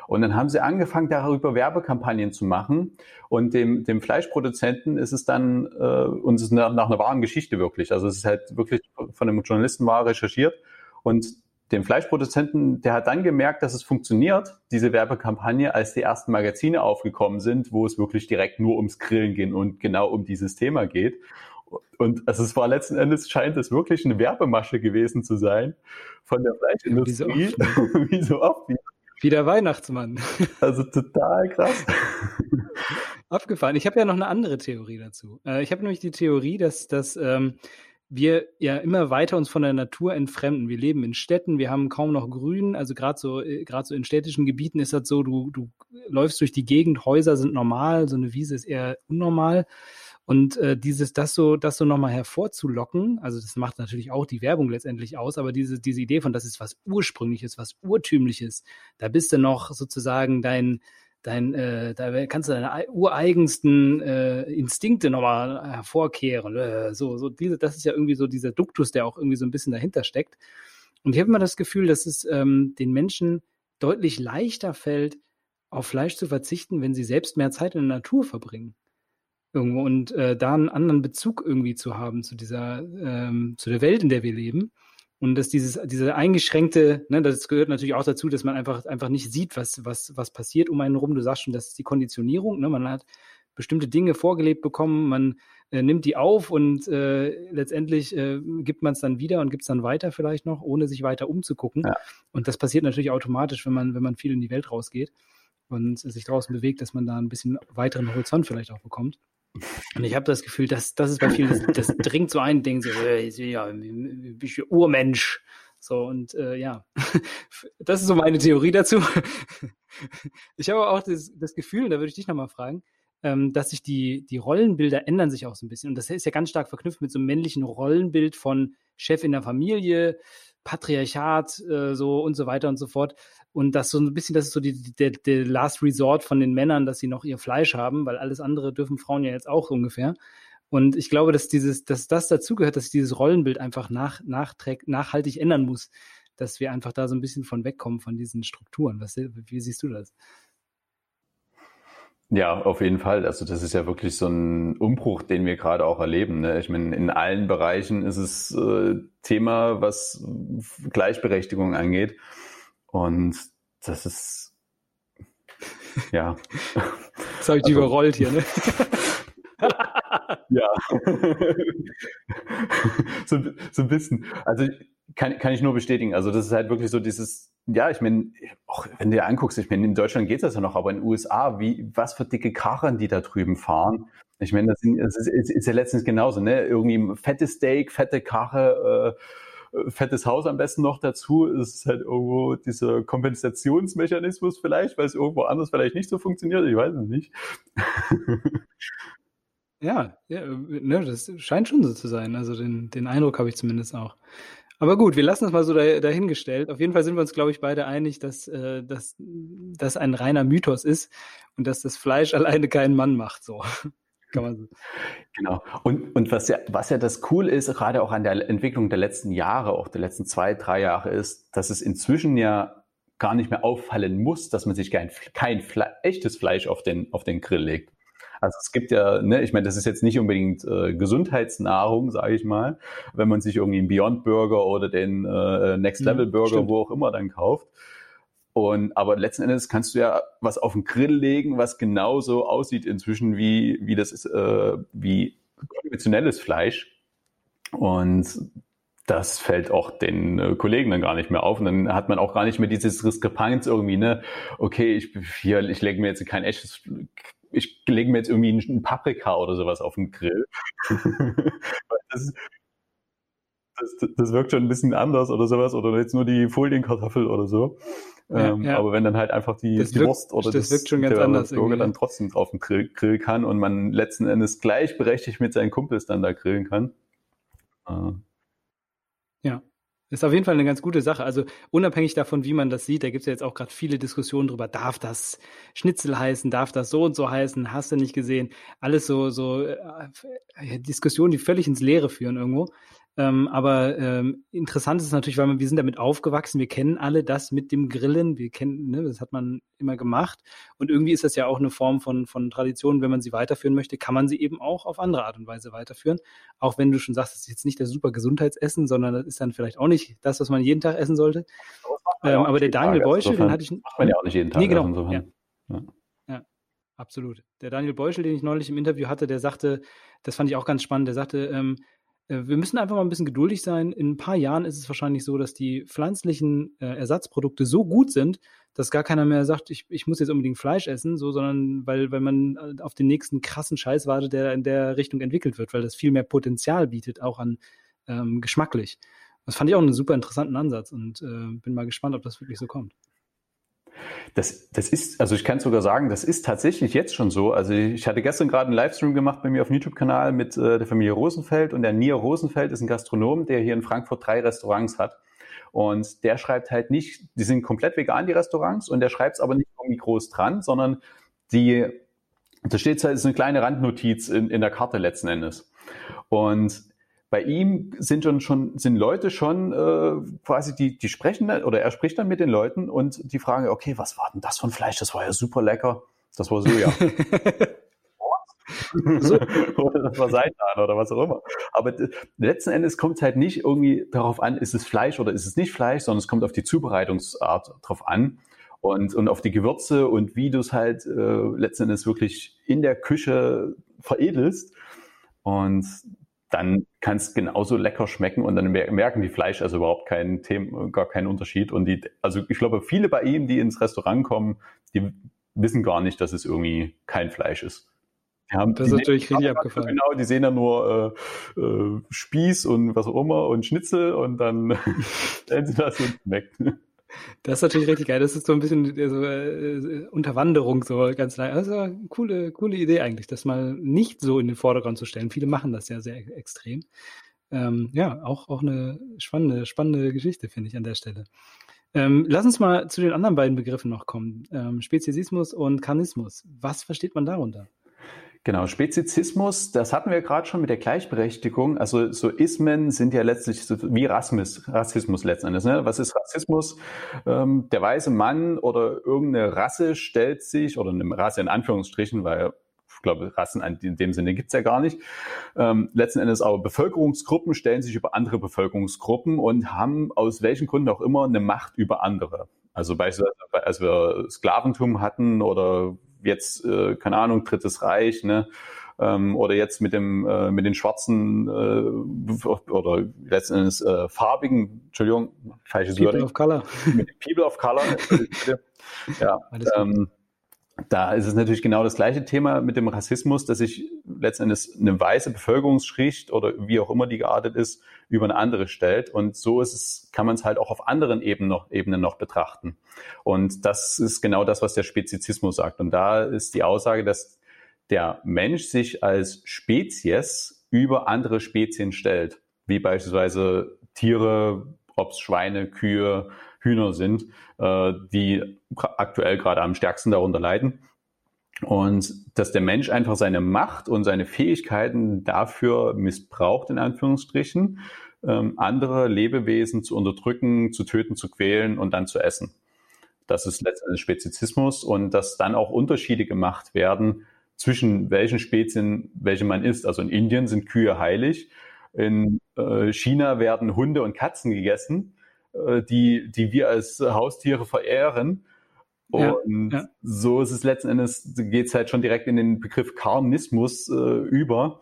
Und dann haben sie angefangen, darüber Werbekampagnen zu machen. Und dem, dem Fleischproduzenten ist es dann, äh, und es ist nach, nach einer wahren Geschichte wirklich. Also es ist halt wirklich von einem Journalisten war recherchiert. Und dem Fleischproduzenten, der hat dann gemerkt, dass es funktioniert, diese Werbekampagne, als die ersten Magazine aufgekommen sind, wo es wirklich direkt nur ums Grillen geht und genau um dieses Thema geht. Und also es war letzten Endes scheint es wirklich eine Werbemasche gewesen zu sein von der Fleischindustrie, wie so oft, wie der Weihnachtsmann. Also total krass. Abgefahren. Ich habe ja noch eine andere Theorie dazu. Äh, ich habe nämlich die Theorie, dass, dass ähm, wir ja immer weiter uns von der Natur entfremden. Wir leben in Städten, wir haben kaum noch Grün. Also gerade so, äh, gerade so in städtischen Gebieten ist das so, du, du läufst durch die Gegend, Häuser sind normal, so eine Wiese ist eher unnormal. Und äh, dieses, das so, das so nochmal hervorzulocken, also das macht natürlich auch die Werbung letztendlich aus, aber diese, diese Idee von, das ist was Ursprüngliches, was Urtümliches, da bist du noch sozusagen dein, dein, äh, da kannst du deine ureigensten äh, Instinkte nochmal hervorkehren. Äh, so, so diese, das ist ja irgendwie so dieser Duktus, der auch irgendwie so ein bisschen dahinter steckt. Und ich habe immer das Gefühl, dass es ähm, den Menschen deutlich leichter fällt, auf Fleisch zu verzichten, wenn sie selbst mehr Zeit in der Natur verbringen irgendwo und äh, da einen anderen Bezug irgendwie zu haben zu dieser, ähm, zu der Welt, in der wir leben. Und dass dieses, diese eingeschränkte, ne, das gehört natürlich auch dazu, dass man einfach, einfach nicht sieht, was, was, was passiert um einen rum. Du sagst schon, das ist die Konditionierung, ne? Man hat bestimmte Dinge vorgelebt bekommen, man äh, nimmt die auf und äh, letztendlich äh, gibt man es dann wieder und gibt es dann weiter vielleicht noch, ohne sich weiter umzugucken. Ja. Und das passiert natürlich automatisch, wenn man, wenn man viel in die Welt rausgeht und sich draußen bewegt, dass man da ein bisschen weiteren Horizont vielleicht auch bekommt. Und ich habe das Gefühl, dass das ist bei vielen, das, das dringt so ein, Ding, so, äh, ja, bin ich Urmensch. So, und äh, ja, das ist so meine Theorie dazu. Ich habe auch das, das Gefühl, da würde ich dich nochmal fragen, ähm, dass sich die, die Rollenbilder ändern sich auch so ein bisschen. Und das ist ja ganz stark verknüpft mit so einem männlichen Rollenbild von Chef in der Familie, Patriarchat, äh, so und so weiter und so fort. Und das so ein bisschen, das ist so die, der, der Last Resort von den Männern, dass sie noch ihr Fleisch haben, weil alles andere dürfen Frauen ja jetzt auch ungefähr. Und ich glaube, dass dieses, dass das dazugehört, dass dieses Rollenbild einfach nach, nachträgt, nachhaltig ändern muss, dass wir einfach da so ein bisschen von wegkommen von diesen Strukturen. Was, wie siehst du das? Ja, auf jeden Fall. Also das ist ja wirklich so ein Umbruch, den wir gerade auch erleben. Ne? Ich meine, in allen Bereichen ist es äh, Thema, was Gleichberechtigung angeht. Und das ist, ja. Das habe ich die also, überrollt hier, ne? ja. so, so ein bisschen. Also kann, kann ich nur bestätigen. Also das ist halt wirklich so dieses, ja, ich meine, wenn du dir anguckst, ich meine, in Deutschland geht das ja noch, aber in den USA, wie, was für dicke Karren die da drüben fahren. Ich meine, das, das ist ja letztens genauso, ne? Irgendwie fettes Steak, fette Karre, äh, fettes Haus am besten noch dazu. Es ist halt irgendwo dieser Kompensationsmechanismus vielleicht, weil es irgendwo anders vielleicht nicht so funktioniert. Ich weiß es nicht. ja, ja ne, das scheint schon so zu sein. Also den, den Eindruck habe ich zumindest auch. Aber gut, wir lassen es mal so dahingestellt. Auf jeden Fall sind wir uns, glaube ich, beide einig, dass, äh, dass das ein reiner Mythos ist und dass das Fleisch alleine keinen Mann macht. So. Kann man so. Genau. Und, und was ja, was ja das cool ist, gerade auch an der Entwicklung der letzten Jahre, auch der letzten zwei, drei Jahre, ist, dass es inzwischen ja gar nicht mehr auffallen muss, dass man sich kein, kein Fle echtes Fleisch auf den, auf den Grill legt. Also es gibt ja, ne, ich meine, das ist jetzt nicht unbedingt äh, Gesundheitsnahrung, sage ich mal, wenn man sich irgendwie einen Beyond Burger oder den äh, Next Level Burger, ja, wo auch immer dann kauft. Und, aber letzten Endes kannst du ja was auf den Grill legen, was genauso aussieht inzwischen wie, wie das ist, äh, wie konventionelles Fleisch. Und das fällt auch den äh, Kollegen dann gar nicht mehr auf. Und dann hat man auch gar nicht mehr dieses Diskrepanz irgendwie, ne? Okay, ich, hier, ich lege mir jetzt kein echtes, ich lege mir jetzt irgendwie einen Paprika oder sowas auf den Grill. das, das, das wirkt schon ein bisschen anders oder sowas. Oder jetzt nur die Folienkartoffel oder so. Ähm, ja. Aber wenn dann halt einfach die, die wirkt, Wurst oder das, das anders Burger dann trotzdem auf dem Grill, Grill, kann und man letzten Endes gleichberechtigt mit seinen Kumpels dann da grillen kann. Äh. Ist auf jeden Fall eine ganz gute Sache. Also unabhängig davon, wie man das sieht, da gibt es ja jetzt auch gerade viele Diskussionen drüber, darf das Schnitzel heißen, darf das so und so heißen, hast du nicht gesehen. Alles so, so äh, Diskussionen, die völlig ins Leere führen irgendwo. Ähm, aber ähm, interessant ist natürlich, weil wir, wir sind damit aufgewachsen, wir kennen alle das mit dem Grillen, wir kennen, ne, das hat man immer gemacht. Und irgendwie ist das ja auch eine Form von, von Tradition, wenn man sie weiterführen möchte, kann man sie eben auch auf andere Art und Weise weiterführen. Auch wenn du schon sagst, das ist jetzt nicht das super Gesundheitsessen, sondern das ist dann vielleicht auch nicht das, was man jeden Tag essen sollte. Ähm, aber der Daniel Beuschel, den hatte ich. Macht man ja auch nicht jeden Tag. Nee, genau. Ja. Ja. ja. Absolut. Der Daniel Beuschel, den ich neulich im Interview hatte, der sagte, das fand ich auch ganz spannend, der sagte, ähm, äh, wir müssen einfach mal ein bisschen geduldig sein. In ein paar Jahren ist es wahrscheinlich so, dass die pflanzlichen äh, Ersatzprodukte so gut sind, dass gar keiner mehr sagt, ich, ich muss jetzt unbedingt Fleisch essen, so, sondern weil, weil man äh, auf den nächsten krassen Scheiß wartet, der in der Richtung entwickelt wird, weil das viel mehr Potenzial bietet, auch an ähm, geschmacklich. Das fand ich auch einen super interessanten Ansatz und äh, bin mal gespannt, ob das wirklich so kommt. Das, das ist, also ich kann sogar sagen, das ist tatsächlich jetzt schon so. Also ich hatte gestern gerade einen Livestream gemacht bei mir auf dem YouTube-Kanal mit äh, der Familie Rosenfeld und der Nia Rosenfeld ist ein Gastronom, der hier in Frankfurt drei Restaurants hat. Und der schreibt halt nicht, die sind komplett vegan, die Restaurants, und der schreibt es aber nicht irgendwie groß dran, sondern die, da steht halt, ist eine kleine Randnotiz in, in der Karte letzten Endes. Und bei ihm sind schon, schon sind Leute schon äh, quasi, die, die sprechen oder er spricht dann mit den Leuten und die fragen, okay, was war denn das von Fleisch? Das war ja super lecker. Das war Soja. so. oder das war Seitan oder was auch immer. Aber letzten Endes kommt es halt nicht irgendwie darauf an, ist es Fleisch oder ist es nicht Fleisch, sondern es kommt auf die Zubereitungsart drauf an und, und auf die Gewürze und wie du es halt äh, letzten Endes wirklich in der Küche veredelst. Und dann kann es genauso lecker schmecken und dann merken die Fleisch also überhaupt keinen Thema, gar keinen Unterschied. Und die, also ich glaube, viele bei ihm, die ins Restaurant kommen, die wissen gar nicht, dass es irgendwie kein Fleisch ist. Haben, das ist natürlich richtig abgefallen. Genau, die sehen dann nur äh, äh, Spieß und was auch immer und Schnitzel und dann stellen sie das und schmeckt. Das ist natürlich richtig geil. Das ist so ein bisschen so, äh, Unterwanderung, so ganz leicht. Also eine coole, coole Idee eigentlich, das mal nicht so in den Vordergrund zu stellen. Viele machen das ja sehr extrem. Ähm, ja, auch, auch eine spannende, spannende Geschichte, finde ich an der Stelle. Ähm, lass uns mal zu den anderen beiden Begriffen noch kommen. Ähm, Speziesismus und Karnismus. Was versteht man darunter? Genau, Spezizismus, das hatten wir gerade schon mit der Gleichberechtigung. Also so Ismen sind ja letztlich so wie Rassismus, Rassismus letztendlich. Ne? Was ist Rassismus? Ähm, der weiße Mann oder irgendeine Rasse stellt sich, oder eine Rasse in Anführungsstrichen, weil ich glaube, Rassen in dem Sinne gibt's ja gar nicht. Ähm, letzten Endes aber Bevölkerungsgruppen stellen sich über andere Bevölkerungsgruppen und haben aus welchen Gründen auch immer eine Macht über andere. Also beispielsweise, als wir Sklaventum hatten oder jetzt, äh, keine Ahnung, Drittes Reich, ne? Ähm, oder jetzt mit dem äh, mit den schwarzen äh, oder letzten Endes äh, farbigen, Entschuldigung, falsches People Wording. of Color. Mit People of Color. ja, ähm, da ist es natürlich genau das gleiche Thema mit dem Rassismus, dass sich letzten Endes eine weiße Bevölkerungsschicht oder wie auch immer die geartet ist, über eine andere stellt. Und so ist es, kann man es halt auch auf anderen Ebenen noch, Ebenen noch betrachten. Und das ist genau das, was der Spezizismus sagt. Und da ist die Aussage, dass der Mensch sich als Spezies über andere Spezien stellt, wie beispielsweise Tiere, ob es Schweine, Kühe, Hühner sind, äh, die aktuell gerade am stärksten darunter leiden. Und dass der Mensch einfach seine Macht und seine Fähigkeiten dafür missbraucht, in Anführungsstrichen, ähm, andere Lebewesen zu unterdrücken, zu töten, zu quälen und dann zu essen. Das ist letztendlich Spezizismus und dass dann auch Unterschiede gemacht werden zwischen welchen Spezien welche man isst. Also in Indien sind Kühe heilig, in äh, China werden Hunde und Katzen gegessen, äh, die, die wir als Haustiere verehren. Und ja, ja. so ist es letzten Endes, geht es halt schon direkt in den Begriff Karnismus äh, über.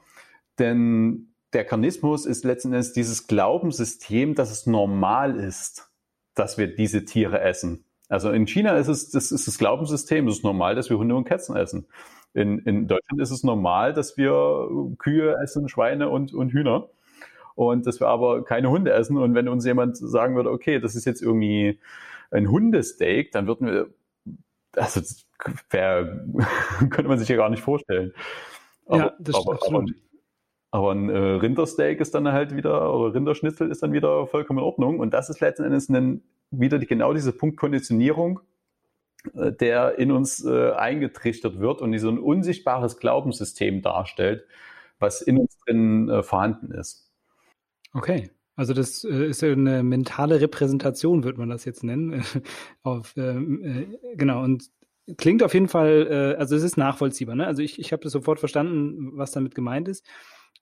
Denn der Karnismus ist letzten Endes dieses Glaubenssystem, dass es normal ist, dass wir diese Tiere essen. Also in China ist es das, ist das Glaubenssystem, es ist normal, dass wir Hunde und Katzen essen. In, in Deutschland ist es normal, dass wir Kühe essen, Schweine und, und Hühner. Und dass wir aber keine Hunde essen. Und wenn uns jemand sagen würde, okay, das ist jetzt irgendwie ein Hundesteak, dann würden wir, also wär, könnte man sich ja gar nicht vorstellen. Aber, ja, das aber, aber, Aber ein äh, Rindersteak ist dann halt wieder, oder Rinderschnitzel ist dann wieder vollkommen in Ordnung. Und das ist letzten Endes ein, wieder die, genau diese Punkt Konditionierung, äh, der in uns äh, eingetrichtert wird und die so ein unsichtbares Glaubenssystem darstellt, was in uns drin äh, vorhanden ist. Okay. Also das äh, ist eine mentale Repräsentation, würde man das jetzt nennen. Auf, ähm, äh, genau, und klingt auf jeden Fall, äh, also es ist nachvollziehbar. Ne? Also ich, ich habe das sofort verstanden, was damit gemeint ist.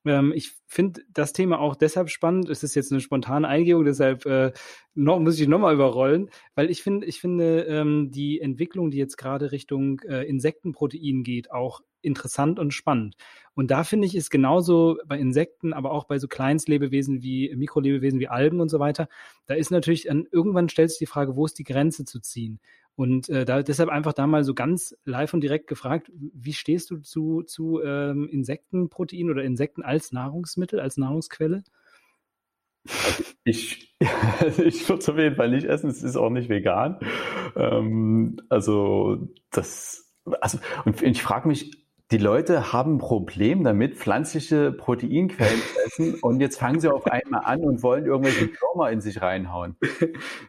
Ähm, ich finde das Thema auch deshalb spannend. Es ist jetzt eine spontane Eingebung, deshalb äh, noch, muss ich nochmal überrollen, weil ich finde, ich finde ähm, die Entwicklung, die jetzt gerade Richtung äh, Insektenprotein geht, auch interessant und spannend. Und da finde ich, ist genauso bei Insekten, aber auch bei so Kleinstlebewesen wie Mikrolebewesen wie Algen und so weiter, da ist natürlich, an, irgendwann stellt sich die Frage, wo ist die Grenze zu ziehen? Und äh, da deshalb einfach da mal so ganz live und direkt gefragt, wie stehst du zu, zu ähm, Insektenprotein oder Insekten als Nahrungsmittel, als Nahrungsquelle? Ich, ich würde es auf jeden Fall nicht essen, es ist auch nicht vegan. Ähm, also das, also und ich frage mich, die Leute haben ein Problem damit, pflanzliche Proteinquellen zu essen und jetzt fangen sie auf einmal an und wollen irgendwelche Würmer in sich reinhauen.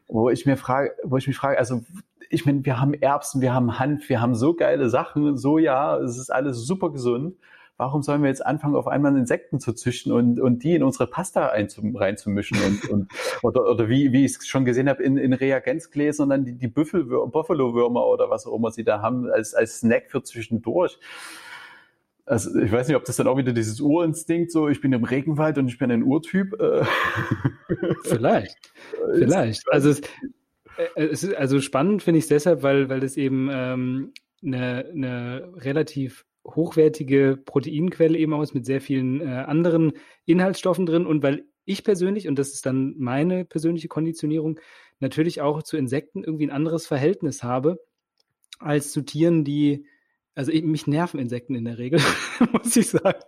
Wo ich mir frage, wo ich mich frage, also ich meine, wir haben Erbsen, wir haben Hanf, wir haben so geile Sachen, Soja, es ist alles super gesund. Warum sollen wir jetzt anfangen, auf einmal Insekten zu züchten und, und die in unsere Pasta reinzumischen? Und, und, oder, oder wie, wie ich es schon gesehen habe, in, in Reagenzgläsern dann die, die Buffalo-Würmer oder was auch immer sie da haben, als, als Snack für zwischendurch. Also ich weiß nicht, ob das dann auch wieder dieses Urinstinkt, so ich bin im Regenwald und ich bin ein Urtyp. Äh. Vielleicht, vielleicht. Also es, also spannend finde ich es deshalb, weil, weil es eben ähm, eine, eine relativ hochwertige Proteinquelle eben aus mit sehr vielen äh, anderen Inhaltsstoffen drin und weil ich persönlich, und das ist dann meine persönliche Konditionierung, natürlich auch zu Insekten irgendwie ein anderes Verhältnis habe als zu Tieren, die, also ich, mich nerven Insekten in der Regel, muss ich sagen.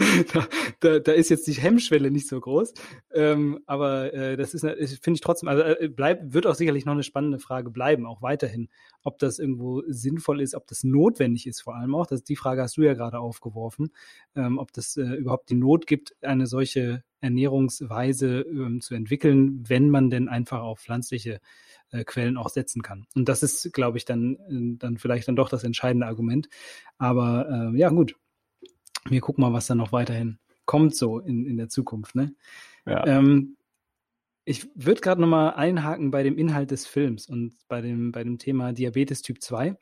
da, da, ist jetzt die Hemmschwelle nicht so groß. Ähm, aber äh, das ist, finde ich trotzdem, also äh, bleibt, wird auch sicherlich noch eine spannende Frage bleiben, auch weiterhin, ob das irgendwo sinnvoll ist, ob das notwendig ist, vor allem auch. Das, die Frage hast du ja gerade aufgeworfen, ähm, ob das äh, überhaupt die Not gibt, eine solche Ernährungsweise ähm, zu entwickeln, wenn man denn einfach auf pflanzliche äh, Quellen auch setzen kann. Und das ist, glaube ich, dann, äh, dann vielleicht dann doch das entscheidende Argument. Aber äh, ja, gut, wir gucken mal, was da noch weiterhin kommt so in, in der Zukunft. Ne? Ja. Ähm, ich würde gerade nochmal einhaken bei dem Inhalt des Films und bei dem, bei dem Thema Diabetes Typ 2.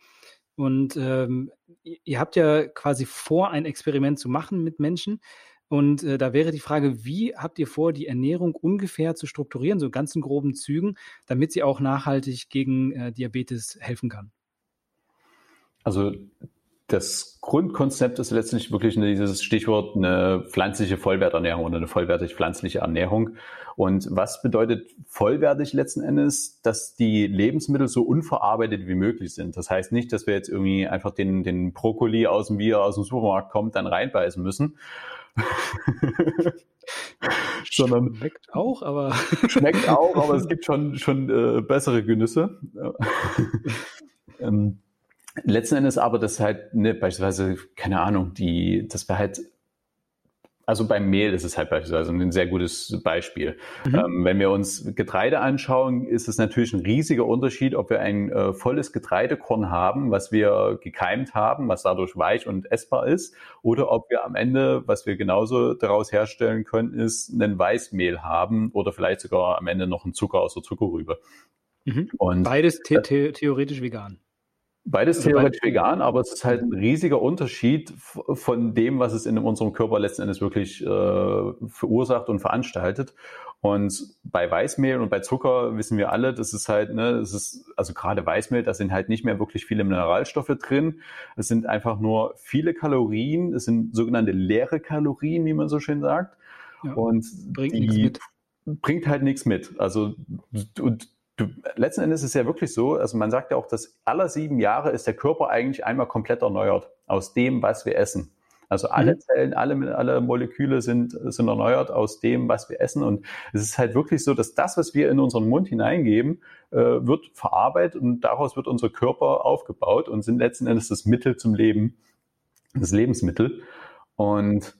Und ähm, ihr habt ja quasi vor, ein Experiment zu machen mit Menschen. Und äh, da wäre die Frage, wie habt ihr vor, die Ernährung ungefähr zu strukturieren, so in ganzen groben Zügen, damit sie auch nachhaltig gegen äh, Diabetes helfen kann? Also das Grundkonzept ist letztlich wirklich dieses Stichwort eine pflanzliche Vollwerternährung oder eine vollwertig pflanzliche Ernährung. Und was bedeutet vollwertig letzten Endes? Dass die Lebensmittel so unverarbeitet wie möglich sind. Das heißt nicht, dass wir jetzt irgendwie einfach den, den Brokkoli aus dem, wie er aus dem Supermarkt kommt, dann reinbeißen müssen. Sondern schmeckt auch, aber schmeckt auch, aber es gibt schon schon äh, bessere Genüsse. ähm, Letzten Endes aber, das halt, ne, beispielsweise, keine Ahnung, die, das wäre halt, also beim Mehl ist es halt beispielsweise ein sehr gutes Beispiel. Mhm. Ähm, wenn wir uns Getreide anschauen, ist es natürlich ein riesiger Unterschied, ob wir ein äh, volles Getreidekorn haben, was wir gekeimt haben, was dadurch weich und essbar ist, oder ob wir am Ende, was wir genauso daraus herstellen können, ist ein Weißmehl haben oder vielleicht sogar am Ende noch ein Zucker aus der Zuckerrübe. Mhm. Und Beides the the theoretisch vegan. Beides theoretisch vegan, aber es ist halt ein riesiger Unterschied von dem, was es in unserem Körper letzten Endes wirklich äh, verursacht und veranstaltet. Und bei Weißmehl und bei Zucker wissen wir alle, das ist halt, ne, das ist, also gerade Weißmehl, da sind halt nicht mehr wirklich viele Mineralstoffe drin. Es sind einfach nur viele Kalorien, es sind sogenannte leere Kalorien, wie man so schön sagt. Ja, und bringt die bringt halt nichts mit. Also und Du, letzten Endes ist es ja wirklich so, also man sagt ja auch, dass aller sieben Jahre ist der Körper eigentlich einmal komplett erneuert aus dem, was wir essen. Also alle mhm. Zellen, alle, alle Moleküle sind, sind erneuert aus dem, was wir essen. Und es ist halt wirklich so, dass das, was wir in unseren Mund hineingeben, äh, wird verarbeitet und daraus wird unser Körper aufgebaut und sind letzten Endes das Mittel zum Leben, das Lebensmittel. Und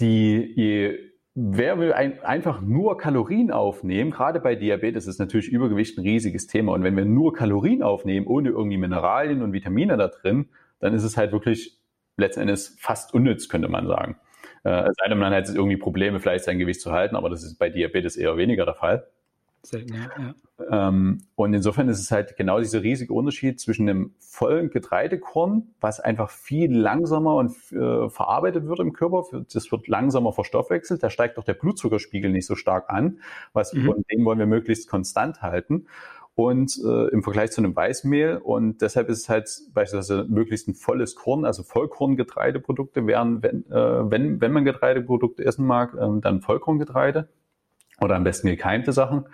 die, je, wer will ein, einfach nur Kalorien aufnehmen, gerade bei Diabetes ist natürlich Übergewicht ein riesiges Thema. Und wenn wir nur Kalorien aufnehmen, ohne irgendwie Mineralien und Vitamine da drin, dann ist es halt wirklich letztendlich fast unnütz, könnte man sagen. Äh, es sei denn, man hat irgendwie Probleme, vielleicht sein Gewicht zu halten, aber das ist bei Diabetes eher weniger der Fall. Selten, ja. Ähm, und insofern ist es halt genau dieser riesige Unterschied zwischen einem vollen Getreidekorn, was einfach viel langsamer und äh, verarbeitet wird im Körper, das wird langsamer verstoffwechselt, da steigt auch der Blutzuckerspiegel nicht so stark an, was mhm. von dem wollen wir möglichst konstant halten und äh, im Vergleich zu einem Weißmehl. Und deshalb ist es halt beispielsweise möglichst ein volles Korn, also Vollkorngetreideprodukte wären, wenn, äh, wenn, wenn man Getreideprodukte essen mag, äh, dann Vollkorngetreide oder am besten gekeimte Sachen.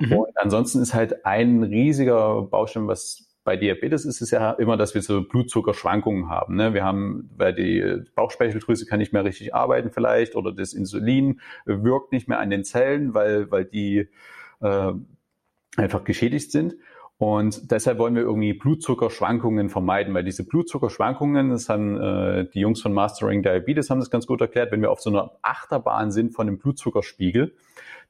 Mhm. Und ansonsten ist halt ein riesiger Baustein, was bei Diabetes ist es ja immer, dass wir so Blutzuckerschwankungen haben. Ne? Wir haben, weil die Bauchspeicheldrüse kann nicht mehr richtig arbeiten vielleicht oder das Insulin wirkt nicht mehr an den Zellen, weil, weil die äh, einfach geschädigt sind. Und deshalb wollen wir irgendwie Blutzuckerschwankungen vermeiden, weil diese Blutzuckerschwankungen, das haben äh, die Jungs von Mastering Diabetes haben das ganz gut erklärt, wenn wir auf so einer Achterbahn sind von dem Blutzuckerspiegel,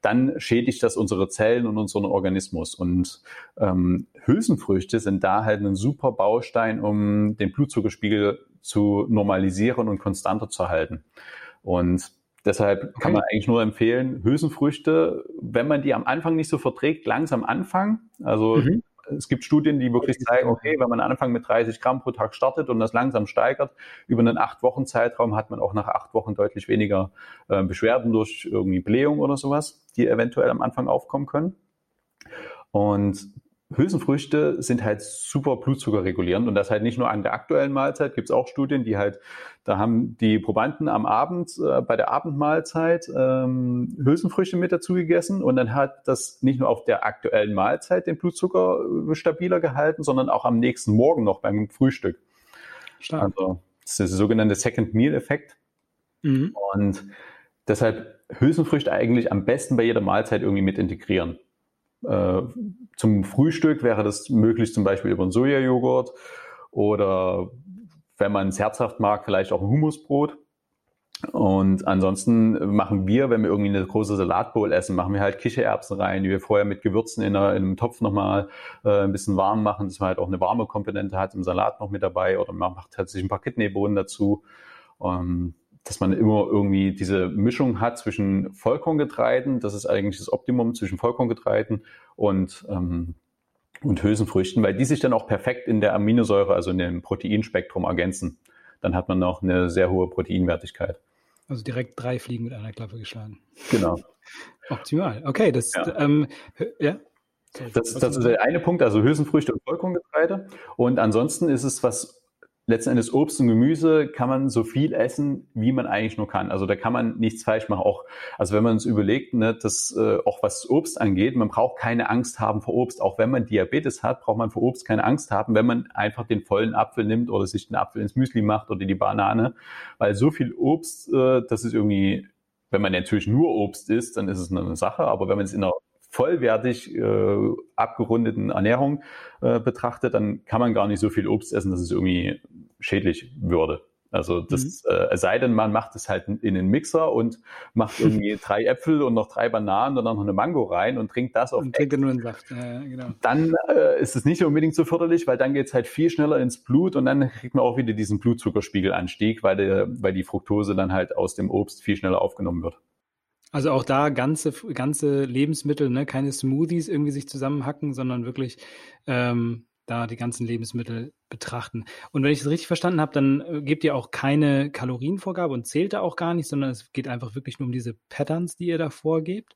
dann schädigt das unsere Zellen und unseren Organismus. Und ähm, Hülsenfrüchte sind da halt ein super Baustein, um den Blutzuckerspiegel zu normalisieren und konstanter zu halten. Und Deshalb kann man eigentlich nur empfehlen, Hülsenfrüchte, wenn man die am Anfang nicht so verträgt, langsam anfangen. Also mhm. Es gibt Studien, die wirklich zeigen, okay, wenn man am Anfang mit 30 Gramm pro Tag startet und das langsam steigert, über einen acht Wochen Zeitraum hat man auch nach acht Wochen deutlich weniger äh, Beschwerden durch irgendwie Blähung oder sowas, die eventuell am Anfang aufkommen können. Und Hülsenfrüchte sind halt super Blutzucker regulierend und das halt nicht nur an der aktuellen Mahlzeit, gibt es auch Studien, die halt, da haben die Probanden am Abend äh, bei der Abendmahlzeit ähm, Hülsenfrüchte mit dazu gegessen und dann hat das nicht nur auf der aktuellen Mahlzeit den Blutzucker äh, stabiler gehalten, sondern auch am nächsten Morgen noch beim Frühstück. Stark. Also das ist der sogenannte Second Meal Effekt. Mhm. Und deshalb Hülsenfrüchte eigentlich am besten bei jeder Mahlzeit irgendwie mit integrieren. Äh, zum Frühstück wäre das möglich zum Beispiel über einen Sojajoghurt oder wenn man es herzhaft mag, vielleicht auch ein Hummusbrot. Und ansonsten machen wir, wenn wir irgendwie eine große Salatbowl essen, machen wir halt Kichererbsen rein, die wir vorher mit Gewürzen in, einem Topf nochmal äh, ein bisschen warm machen, dass man halt auch eine warme Komponente hat im Salat noch mit dabei oder man macht sich ein paar Kidneybohnen dazu. Ähm, dass man immer irgendwie diese Mischung hat zwischen Vollkorngetreiden, das ist eigentlich das Optimum zwischen Vollkorngetreiden und, ähm, und Hülsenfrüchten, weil die sich dann auch perfekt in der Aminosäure, also in dem Proteinspektrum ergänzen. Dann hat man noch eine sehr hohe Proteinwertigkeit. Also direkt drei Fliegen mit einer Klappe geschlagen. Genau. Optimal. Okay, das, ja. Ähm, ja. Das, das ist der eine Punkt, also Hülsenfrüchte und Vollkorngetreide. Und ansonsten ist es, was letzten Endes Obst und Gemüse kann man so viel essen, wie man eigentlich nur kann. Also da kann man nichts falsch machen. Auch, also wenn man uns überlegt, ne, dass äh, auch was Obst angeht, man braucht keine Angst haben vor Obst. Auch wenn man Diabetes hat, braucht man vor Obst keine Angst haben, wenn man einfach den vollen Apfel nimmt oder sich den Apfel ins Müsli macht oder die Banane. Weil so viel Obst, äh, das ist irgendwie, wenn man natürlich nur Obst isst, dann ist es eine Sache. Aber wenn man es in einer vollwertig äh, abgerundeten Ernährung äh, betrachtet, dann kann man gar nicht so viel Obst essen, dass es irgendwie schädlich würde. Also das, mhm. äh, es sei denn, man macht es halt in den Mixer und macht irgendwie drei Äpfel und noch drei Bananen und dann noch eine Mango rein und trinkt das auf. Und trinkt nur einen Saft, ja, genau. Dann äh, ist es nicht unbedingt so förderlich, weil dann geht es halt viel schneller ins Blut und dann kriegt man auch wieder diesen Blutzuckerspiegelanstieg, weil, der, weil die Fructose dann halt aus dem Obst viel schneller aufgenommen wird. Also auch da ganze, ganze Lebensmittel, ne? keine Smoothies irgendwie sich zusammenhacken, sondern wirklich ähm, da die ganzen Lebensmittel betrachten. Und wenn ich es richtig verstanden habe, dann äh, gebt ihr auch keine Kalorienvorgabe und zählt da auch gar nicht, sondern es geht einfach wirklich nur um diese Patterns, die ihr da vorgebt.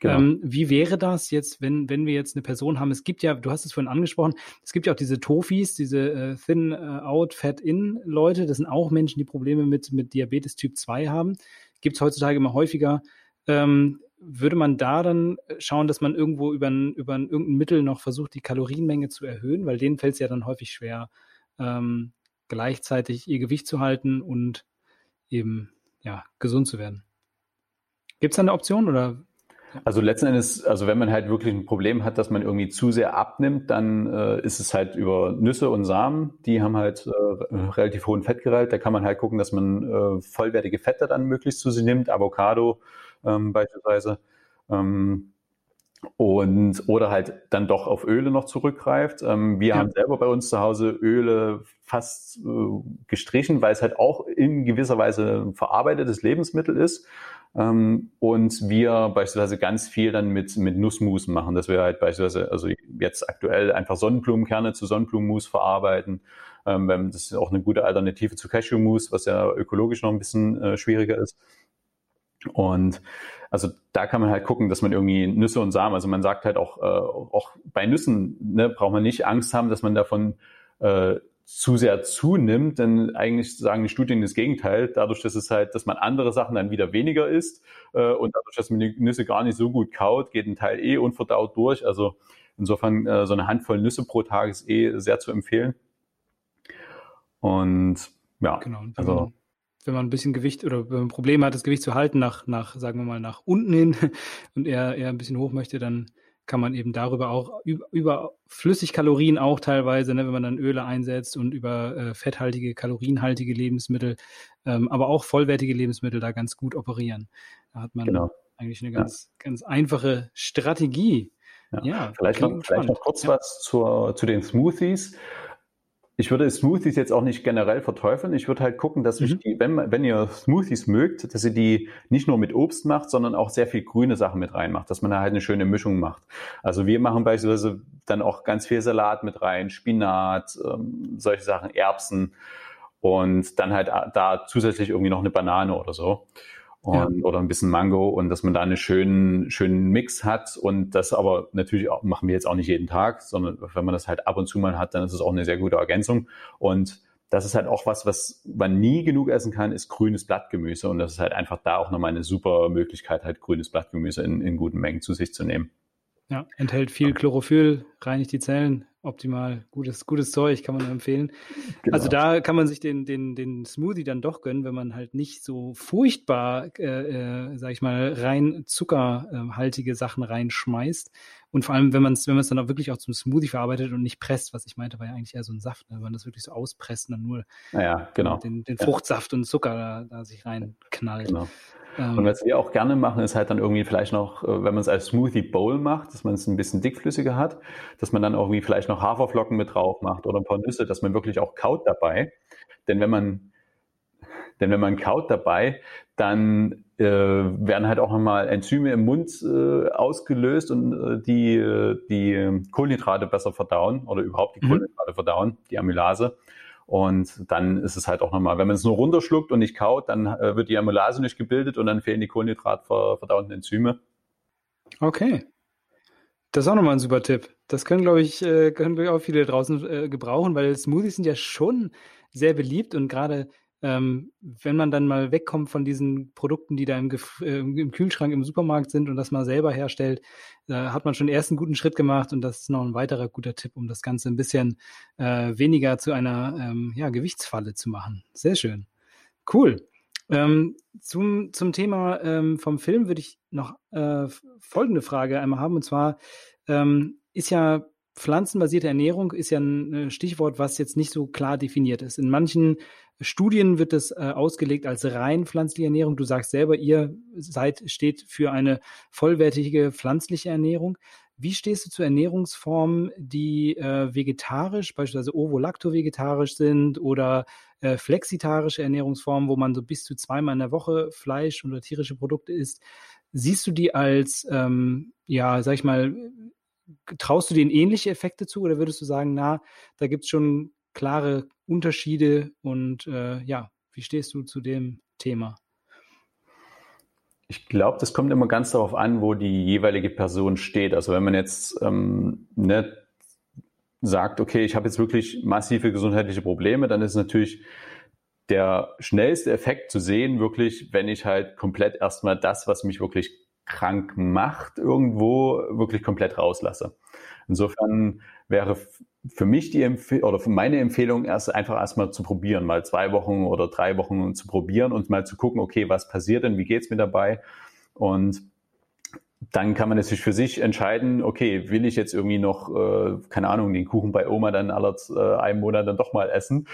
Genau. Ähm, wie wäre das jetzt, wenn, wenn wir jetzt eine Person haben? Es gibt ja, du hast es vorhin angesprochen, es gibt ja auch diese Tofis, diese äh, Thin äh, Out, Fat In Leute. Das sind auch Menschen, die Probleme mit, mit Diabetes Typ 2 haben. Gibt es heutzutage immer häufiger ähm, würde man da dann schauen, dass man irgendwo über ein, über ein, irgendein Mittel noch versucht, die Kalorienmenge zu erhöhen, weil denen fällt es ja dann häufig schwer, ähm, gleichzeitig ihr Gewicht zu halten und eben ja, gesund zu werden. Gibt es da eine Option oder? Also letzten Endes, also wenn man halt wirklich ein Problem hat, dass man irgendwie zu sehr abnimmt, dann äh, ist es halt über Nüsse und Samen, die haben halt äh, relativ hohen Fettgehalt. Da kann man halt gucken, dass man äh, vollwertige Fette dann möglichst zu sich nimmt, Avocado ähm, beispielsweise. Ähm, und oder halt dann doch auf Öle noch zurückgreift. Ähm, wir ja. haben selber bei uns zu Hause Öle fast äh, gestrichen, weil es halt auch in gewisser Weise ein verarbeitetes Lebensmittel ist. Ähm, und wir beispielsweise ganz viel dann mit, mit Nussmus machen, dass wir halt beispielsweise, also jetzt aktuell einfach Sonnenblumenkerne zu Sonnenblumenmus verarbeiten. Ähm, das ist auch eine gute Alternative zu Cashewmus, was ja ökologisch noch ein bisschen äh, schwieriger ist. Und also da kann man halt gucken, dass man irgendwie Nüsse und Samen, also man sagt halt auch, äh, auch bei Nüssen ne, braucht man nicht Angst haben, dass man davon äh, zu sehr zunimmt, denn eigentlich sagen die Studien das Gegenteil, dadurch, dass es halt, dass man andere Sachen dann wieder weniger isst äh, und dadurch, dass man die Nüsse gar nicht so gut kaut, geht ein Teil eh unverdaut durch. Also insofern äh, so eine Handvoll Nüsse pro Tag ist eh sehr zu empfehlen. Und ja, genau. also wenn man ein bisschen Gewicht oder wenn man Probleme hat, das Gewicht zu halten nach, nach, sagen wir mal, nach unten hin und er, er ein bisschen hoch möchte, dann kann man eben darüber auch über, über Flüssigkalorien auch teilweise, ne, wenn man dann Öle einsetzt und über äh, fetthaltige, kalorienhaltige Lebensmittel, ähm, aber auch vollwertige Lebensmittel da ganz gut operieren. Da hat man genau. eigentlich eine ganz, ja. ganz einfache Strategie. Ja, ja vielleicht, noch, vielleicht noch kurz ja. was zur, zu den Smoothies ich würde Smoothies jetzt auch nicht generell verteufeln. Ich würde halt gucken, dass mhm. ich die, wenn, wenn ihr Smoothies mögt, dass ihr die nicht nur mit Obst macht, sondern auch sehr viel grüne Sachen mit reinmacht, dass man da halt eine schöne Mischung macht. Also wir machen beispielsweise dann auch ganz viel Salat mit rein, Spinat, ähm, solche Sachen, Erbsen und dann halt da zusätzlich irgendwie noch eine Banane oder so und, ja. oder ein bisschen Mango und dass man da einen schönen, schönen Mix hat und das aber natürlich auch, machen wir jetzt auch nicht jeden Tag, sondern wenn man das halt ab und zu mal hat, dann ist es auch eine sehr gute Ergänzung und das ist halt auch was, was man nie genug essen kann, ist grünes Blattgemüse und das ist halt einfach da auch nochmal eine super Möglichkeit, halt grünes Blattgemüse in, in guten Mengen zu sich zu nehmen. Ja, enthält viel Chlorophyll, reinigt die Zellen, optimal, gutes, gutes Zeug, kann man empfehlen. Genau. Also da kann man sich den, den, den Smoothie dann doch gönnen, wenn man halt nicht so furchtbar, äh, äh, sag ich mal, rein zuckerhaltige Sachen reinschmeißt. Und vor allem, wenn man es wenn dann auch wirklich auch zum Smoothie verarbeitet und nicht presst, was ich meinte, war ja eigentlich eher so ein Saft, ne? wenn man das wirklich so auspresst und dann nur ja, genau. den, den Fruchtsaft und Zucker da, da sich reinknallt. Genau. Ähm, und was wir auch gerne machen, ist halt dann irgendwie vielleicht noch, äh, wenn man es als Smoothie Bowl macht, dass man es ein bisschen dickflüssiger hat, dass man dann irgendwie vielleicht noch Haferflocken mit drauf macht oder ein paar Nüsse, dass man wirklich auch kaut dabei. Denn wenn man, denn wenn man kaut dabei, dann äh, werden halt auch nochmal Enzyme im Mund äh, ausgelöst und äh, die, äh, die Kohlenhydrate besser verdauen oder überhaupt die mhm. Kohlenhydrate mhm. verdauen, die Amylase. Und dann ist es halt auch nochmal, wenn man es nur runterschluckt und nicht kaut, dann äh, wird die Amylase nicht gebildet und dann fehlen die kohlenhydratverdauenden Enzyme. Okay. Das ist auch nochmal ein super Tipp. Das können, glaube ich, äh, können wir auch viele draußen äh, gebrauchen, weil Smoothies sind ja schon sehr beliebt und gerade ähm, wenn man dann mal wegkommt von diesen Produkten, die da im, äh, im Kühlschrank im Supermarkt sind und das mal selber herstellt, äh, hat man schon erst einen guten Schritt gemacht und das ist noch ein weiterer guter Tipp, um das Ganze ein bisschen äh, weniger zu einer ähm, ja, Gewichtsfalle zu machen. Sehr schön. Cool. Ähm, zum, zum Thema ähm, vom Film würde ich noch äh, folgende Frage einmal haben. Und zwar ähm, ist ja pflanzenbasierte Ernährung ist ja ein äh, Stichwort, was jetzt nicht so klar definiert ist. In manchen Studien wird das äh, ausgelegt als rein pflanzliche Ernährung. Du sagst selber, ihr seid, steht für eine vollwertige pflanzliche Ernährung. Wie stehst du zu Ernährungsformen, die äh, vegetarisch, beispielsweise ovo-lacto-vegetarisch sind oder äh, flexitarische Ernährungsformen, wo man so bis zu zweimal in der Woche Fleisch oder tierische Produkte isst? Siehst du die als, ähm, ja, sag ich mal, traust du denen ähnliche Effekte zu oder würdest du sagen, na, da gibt es schon klare Unterschiede und äh, ja, wie stehst du zu dem Thema? Ich glaube, das kommt immer ganz darauf an, wo die jeweilige Person steht. Also wenn man jetzt ähm, ne, sagt, okay, ich habe jetzt wirklich massive gesundheitliche Probleme, dann ist natürlich der schnellste Effekt zu sehen, wirklich, wenn ich halt komplett erstmal das, was mich wirklich krank macht, irgendwo wirklich komplett rauslasse. Insofern wäre für mich die Empfehlung oder für meine Empfehlung erst einfach erstmal zu probieren, mal zwei Wochen oder drei Wochen zu probieren und mal zu gucken, okay, was passiert denn, wie geht's mir dabei? Und dann kann man natürlich für sich entscheiden, okay, will ich jetzt irgendwie noch, äh, keine Ahnung, den Kuchen bei Oma dann aller äh, einem Monat dann doch mal essen.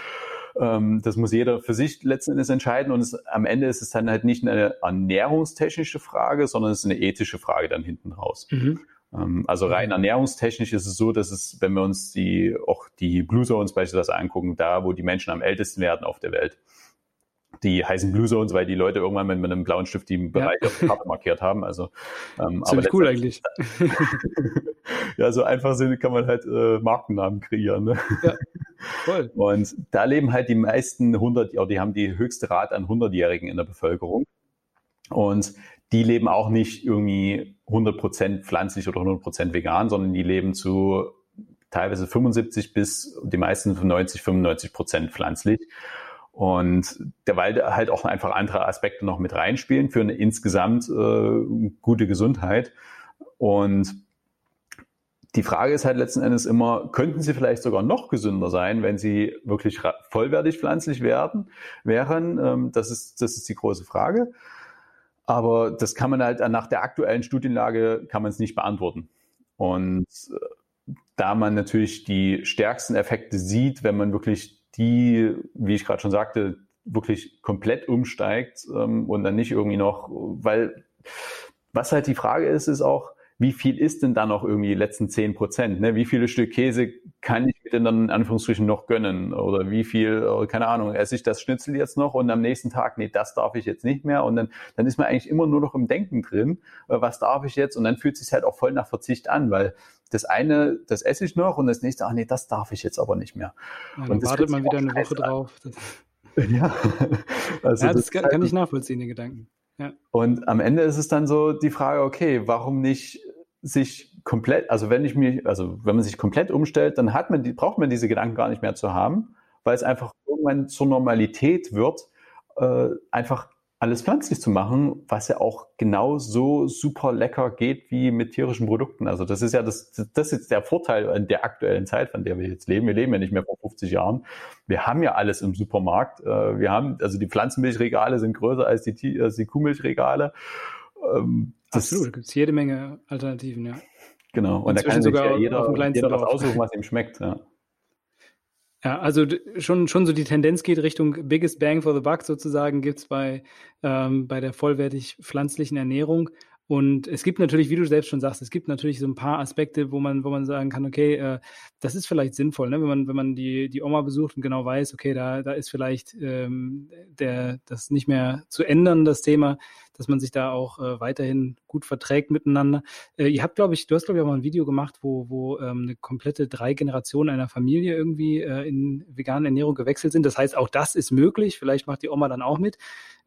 Ähm, das muss jeder für sich letzten Endes entscheiden und es, am Ende ist es dann halt nicht eine ernährungstechnische Frage, sondern es ist eine ethische Frage dann hinten raus. Mhm. Ähm, also rein ernährungstechnisch ist es so, dass es, wenn wir uns die, auch die Blue Zones beispielsweise angucken, da, wo die Menschen am ältesten werden auf der Welt, die heißen Blue Zones, weil die Leute irgendwann mit, mit einem blauen Stift die Bereich ja. auf der Karte markiert haben. Also, ähm, Ziemlich aber cool eigentlich. ja, so einfach sind, kann man halt äh, Markennamen kreieren. Ne? Ja, voll. Und da leben halt die meisten 100, oder die haben die höchste Rate an 100-Jährigen in der Bevölkerung. Und die leben auch nicht irgendwie 100% pflanzlich oder 100% vegan, sondern die leben zu teilweise 75 bis die meisten 90, 95 Prozent pflanzlich. Und der Wald halt auch einfach andere Aspekte noch mit reinspielen für eine insgesamt äh, gute Gesundheit. Und die Frage ist halt letzten Endes immer, könnten sie vielleicht sogar noch gesünder sein, wenn sie wirklich vollwertig pflanzlich werden, wären? Ähm, das, ist, das ist die große Frage. Aber das kann man halt nach der aktuellen Studienlage kann man es nicht beantworten. Und äh, da man natürlich die stärksten Effekte sieht, wenn man wirklich die, wie ich gerade schon sagte, wirklich komplett umsteigt ähm, und dann nicht irgendwie noch, weil was halt die Frage ist, ist auch, wie viel ist denn dann noch irgendwie die letzten zehn Prozent? Ne? Wie viele Stück Käse kann ich mir denn dann in Anführungsstrichen noch gönnen? Oder wie viel, äh, keine Ahnung, esse ich das Schnitzel jetzt noch und am nächsten Tag, nee, das darf ich jetzt nicht mehr. Und dann, dann ist man eigentlich immer nur noch im Denken drin, äh, was darf ich jetzt? Und dann fühlt es sich halt auch voll nach Verzicht an, weil das eine, das esse ich noch und das nächste, ach nee, das darf ich jetzt aber nicht mehr. Ja, dann wartet man wieder eine Woche an. drauf. ja, also ja, das, das kann, kann ich nachvollziehen, den Gedanken. Ja. Und am Ende ist es dann so die Frage, okay, warum nicht sich komplett, also wenn ich mich, also wenn man sich komplett umstellt, dann hat man die, braucht man diese Gedanken gar nicht mehr zu haben, weil es einfach irgendwann zur Normalität wird, äh, einfach alles pflanzlich zu machen, was ja auch genau so super lecker geht wie mit tierischen Produkten. Also das ist ja das, das ist der Vorteil in der aktuellen Zeit, von der wir jetzt leben. Wir leben ja nicht mehr vor 50 Jahren. Wir haben ja alles im Supermarkt. Äh, wir haben, also die Pflanzenmilchregale sind größer als die, als die Kuhmilchregale. Absolut, da gibt es jede Menge Alternativen, ja. Genau, und da kann sich ja jeder, jeder was aussuchen, was ihm schmeckt. Ja. Ja, also schon, schon so die Tendenz geht Richtung Biggest Bang for the Buck sozusagen gibt's bei, ähm, bei der vollwertig pflanzlichen Ernährung. Und es gibt natürlich, wie du selbst schon sagst, es gibt natürlich so ein paar Aspekte, wo man, wo man sagen kann, okay, äh, das ist vielleicht sinnvoll, ne? wenn man, wenn man die, die Oma besucht und genau weiß, okay, da, da ist vielleicht ähm, der, das nicht mehr zu ändern, das Thema, dass man sich da auch äh, weiterhin gut verträgt miteinander. Äh, ihr habt, glaube ich, du hast, glaube ich, auch mal ein Video gemacht, wo, wo ähm, eine komplette drei Generationen einer Familie irgendwie äh, in vegane Ernährung gewechselt sind. Das heißt, auch das ist möglich. Vielleicht macht die Oma dann auch mit.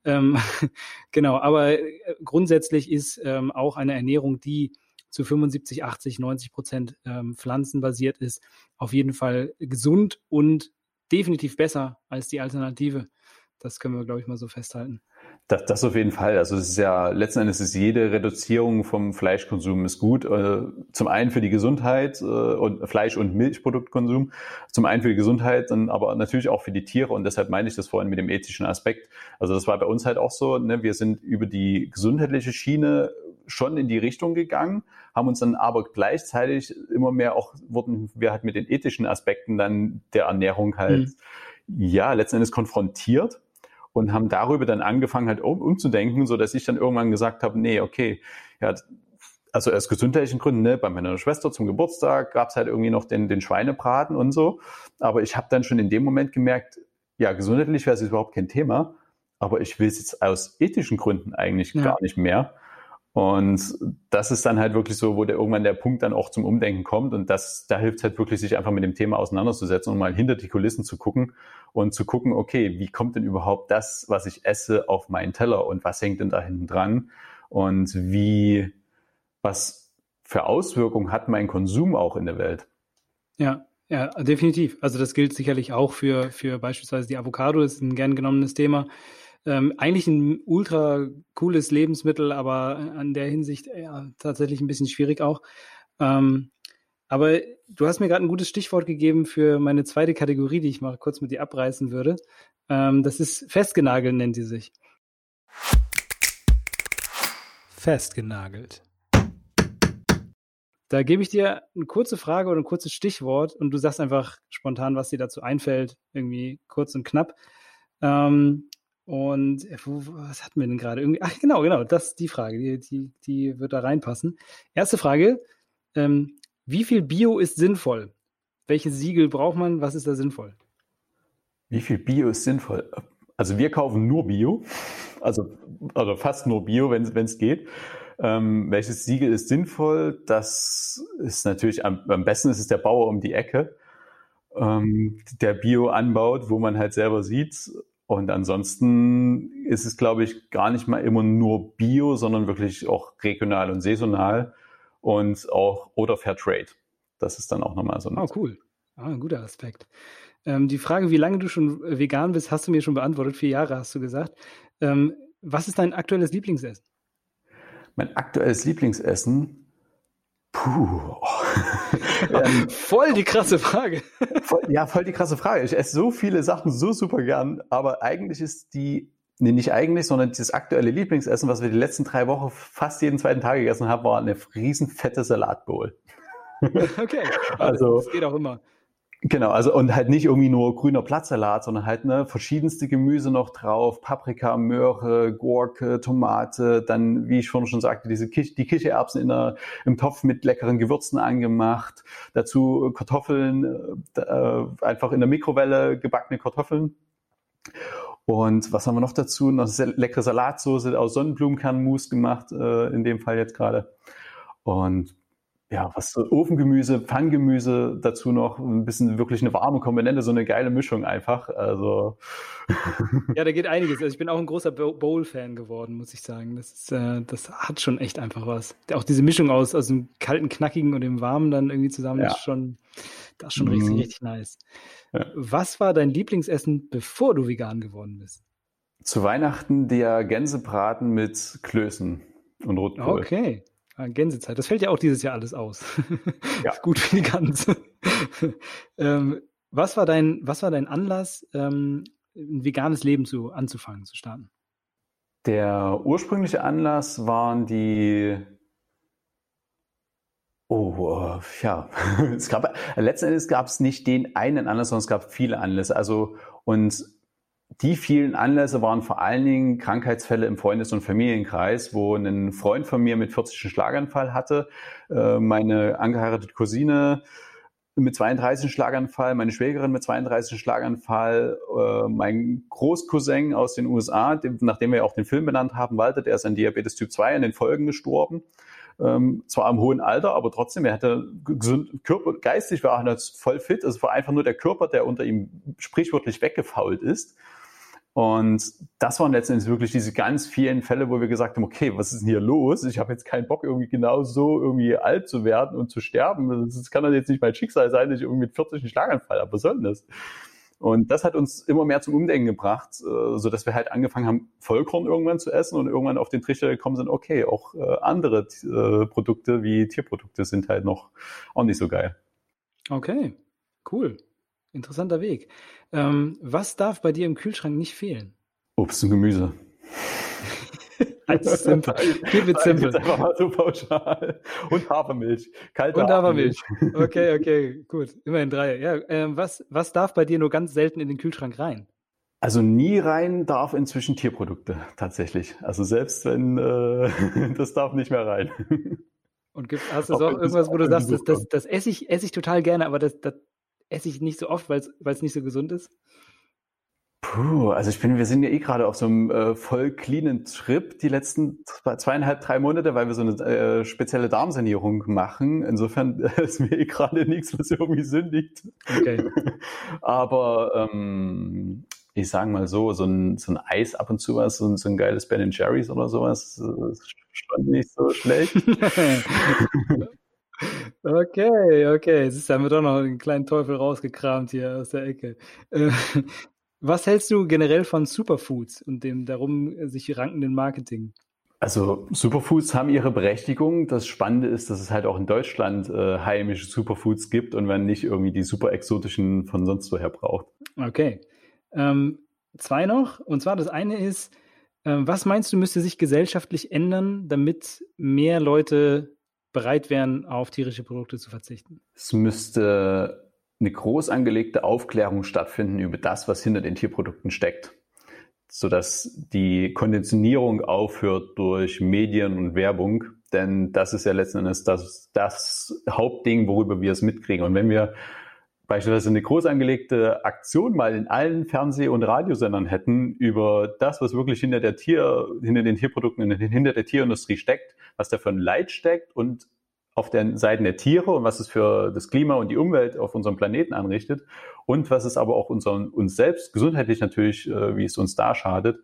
Ähm, genau, aber äh, grundsätzlich ist ähm, auch eine Ernährung, die zu 75, 80, 90 Prozent ähm, pflanzenbasiert ist, auf jeden Fall gesund und definitiv besser als die Alternative. Das können wir, glaube ich, mal so festhalten. Das, das auf jeden Fall. Also es ist ja letzten Endes ist jede Reduzierung vom Fleischkonsum ist gut. Äh, zum einen für die Gesundheit äh, und Fleisch- und Milchproduktkonsum. Zum einen für die Gesundheit, dann aber natürlich auch für die Tiere. Und deshalb meine ich das vorhin mit dem ethischen Aspekt. Also das war bei uns halt auch so. Ne? Wir sind über die gesundheitliche Schiene schon in die Richtung gegangen, haben uns dann aber gleichzeitig immer mehr auch wurden wir halt mit den ethischen Aspekten dann der Ernährung halt mhm. ja letzten Endes konfrontiert und haben darüber dann angefangen halt um, umzudenken, so dass ich dann irgendwann gesagt habe, nee, okay, ja, also aus gesundheitlichen Gründen, ne, bei meiner Schwester zum Geburtstag gab es halt irgendwie noch den, den Schweinebraten und so. Aber ich habe dann schon in dem Moment gemerkt, ja, gesundheitlich wäre es überhaupt kein Thema, aber ich will es jetzt aus ethischen Gründen eigentlich ja. gar nicht mehr. Und das ist dann halt wirklich so, wo der irgendwann der Punkt dann auch zum Umdenken kommt. Und das, da hilft halt wirklich, sich einfach mit dem Thema auseinanderzusetzen und mal hinter die Kulissen zu gucken und zu gucken, okay, wie kommt denn überhaupt das, was ich esse, auf meinen Teller und was hängt denn da hinten dran? Und wie, was für Auswirkungen hat mein Konsum auch in der Welt? Ja, ja, definitiv. Also das gilt sicherlich auch für, für beispielsweise die Avocado, das ist ein gern genommenes Thema. Ähm, eigentlich ein ultra cooles Lebensmittel, aber an der Hinsicht ja, tatsächlich ein bisschen schwierig auch. Ähm, aber du hast mir gerade ein gutes Stichwort gegeben für meine zweite Kategorie, die ich mal kurz mit dir abreißen würde. Ähm, das ist festgenagelt, nennt sie sich. Festgenagelt. Da gebe ich dir eine kurze Frage oder ein kurzes Stichwort und du sagst einfach spontan, was dir dazu einfällt, irgendwie kurz und knapp. Ähm, und äh, was hatten wir denn gerade? Irgendwie, ach genau, genau, das ist die Frage, die, die, die wird da reinpassen. Erste Frage, ähm, wie viel Bio ist sinnvoll? Welche Siegel braucht man? Was ist da sinnvoll? Wie viel Bio ist sinnvoll? Also wir kaufen nur Bio, also, also fast nur Bio, wenn es geht. Ähm, welches Siegel ist sinnvoll? Das ist natürlich am, am besten ist es der Bauer um die Ecke, ähm, der Bio anbaut, wo man halt selber sieht. Und ansonsten ist es, glaube ich, gar nicht mal immer nur Bio, sondern wirklich auch regional und saisonal und auch oder Fair Trade. Das ist dann auch nochmal so. ein. Oh, cool. Ah, ein guter Aspekt. Ähm, die Frage, wie lange du schon vegan bist, hast du mir schon beantwortet. Vier Jahre hast du gesagt. Ähm, was ist dein aktuelles Lieblingsessen? Mein aktuelles Lieblingsessen? Puh. Ähm, voll die krasse Frage. voll, ja, voll die krasse Frage. Ich esse so viele Sachen so super gern, aber eigentlich ist die, nee, nicht eigentlich, sondern das aktuelle Lieblingsessen, was wir die letzten drei Wochen fast jeden zweiten Tag gegessen haben, war eine riesen fette Salatbowl. okay, also das geht auch immer. Genau, also und halt nicht irgendwie nur grüner Blattsalat, sondern halt ne, verschiedenste Gemüse noch drauf, Paprika, Möhre, Gurke, Tomate, dann, wie ich vorhin schon sagte, diese Kich die Kichererbsen in der, im Topf mit leckeren Gewürzen angemacht, dazu Kartoffeln, äh, äh einfach in der Mikrowelle gebackene Kartoffeln. Und was haben wir noch dazu? Noch leckere Salatsoße aus Sonnenblumenkernmus gemacht, äh, in dem Fall jetzt gerade. Und ja, was so Ofengemüse, Pfanngemüse, dazu noch ein bisschen wirklich eine warme Komponente, so eine geile Mischung einfach. Also. Ja, da geht einiges. Also ich bin auch ein großer Bowl-Fan geworden, muss ich sagen. Das ist, äh, das hat schon echt einfach was. Auch diese Mischung aus, aus dem kalten, knackigen und dem warmen dann irgendwie zusammen ja. ist schon, das ist schon mhm. richtig, richtig nice. Ja. Was war dein Lieblingsessen, bevor du vegan geworden bist? Zu Weihnachten der Gänsebraten mit Klößen und Rotkohl. Okay. Ah, Gänsezeit. Das fällt ja auch dieses Jahr alles aus. Ja. Gut für die Gans. ähm, was war dein, was war dein Anlass, ähm, ein veganes Leben zu, anzufangen, zu starten? Der ursprüngliche Anlass waren die Oh, ja. es gab, letzten Endes gab es nicht den einen Anlass, sondern es gab viele Anlässe. Also, und die vielen Anlässe waren vor allen Dingen Krankheitsfälle im Freundes- und Familienkreis, wo ein Freund von mir mit 40 einen Schlaganfall hatte, äh, meine angeheiratete Cousine mit 32 einen Schlaganfall, meine Schwägerin mit 32 einen Schlaganfall, äh, mein Großcousin aus den USA, nachdem wir auch den Film benannt haben, Walter, der ist an Diabetes Typ 2 in den Folgen gestorben. Ähm, zwar im hohen Alter, aber trotzdem, er hatte gesund, Körper, geistig war er voll fit. Es war einfach nur der Körper, der unter ihm sprichwörtlich weggefault ist. Und das waren letztendlich wirklich diese ganz vielen Fälle, wo wir gesagt haben, okay, was ist denn hier los? Ich habe jetzt keinen Bock, irgendwie genau so irgendwie alt zu werden und zu sterben. Das kann doch jetzt nicht mein Schicksal sein, dass ich irgendwie mit 40 einen Schlaganfall habe. Was soll denn das? Und das hat uns immer mehr zum Umdenken gebracht, äh, so dass wir halt angefangen haben, Vollkorn irgendwann zu essen und irgendwann auf den Trichter gekommen sind, okay, auch äh, andere äh, Produkte wie Tierprodukte sind halt noch auch nicht so geil. Okay, cool. Interessanter Weg. Ähm, was darf bei dir im Kühlschrank nicht fehlen? Obst und Gemüse. Alles simpel. Keep it simple. Einfach mal so pauschal. Und Hafermilch. Kalte und Hafermilch. Okay, okay, gut. Immerhin drei. Ja, ähm, was, was darf bei dir nur ganz selten in den Kühlschrank rein? Also nie rein darf inzwischen Tierprodukte tatsächlich. Also selbst wenn äh, das darf nicht mehr rein. Und gibt, hast du auch, auch irgendwas, wo du sagst, das, das, das esse ich, esse ich total gerne, aber das, das esse ich nicht so oft, weil es nicht so gesund ist? Puh, also ich bin, wir sind ja eh gerade auf so einem äh, voll cleanen Trip die letzten zweieinhalb, drei Monate, weil wir so eine äh, spezielle Darmsanierung machen. Insofern äh, ist mir eh gerade nichts, was irgendwie sündigt. Okay. Aber ähm, ich sage mal so, so ein, so ein Eis ab und zu was, so ein, so ein geiles Ben Jerry's oder sowas, ist schon nicht so schlecht. Okay, okay. Jetzt haben wir doch noch einen kleinen Teufel rausgekramt hier aus der Ecke. Äh, was hältst du generell von Superfoods und dem darum sich rankenden Marketing? Also Superfoods haben ihre Berechtigung. Das Spannende ist, dass es halt auch in Deutschland äh, heimische Superfoods gibt und man nicht irgendwie die super exotischen von sonst woher braucht. Okay. Ähm, zwei noch. Und zwar das eine ist, äh, was meinst du, müsste sich gesellschaftlich ändern, damit mehr Leute bereit wären, auf tierische Produkte zu verzichten? Es müsste eine groß angelegte Aufklärung stattfinden über das, was hinter den Tierprodukten steckt, sodass die Konditionierung aufhört durch Medien und Werbung, denn das ist ja letzten Endes das, das Hauptding, worüber wir es mitkriegen. Und wenn wir beispielsweise eine groß angelegte Aktion mal in allen Fernseh- und Radiosendern hätten über das, was wirklich hinter der Tier, hinter den Tierprodukten, hinter der Tierindustrie steckt, was da für ein Leid steckt und auf den Seiten der Tiere und was es für das Klima und die Umwelt auf unserem Planeten anrichtet und was es aber auch unseren, uns selbst gesundheitlich natürlich, äh, wie es uns da schadet.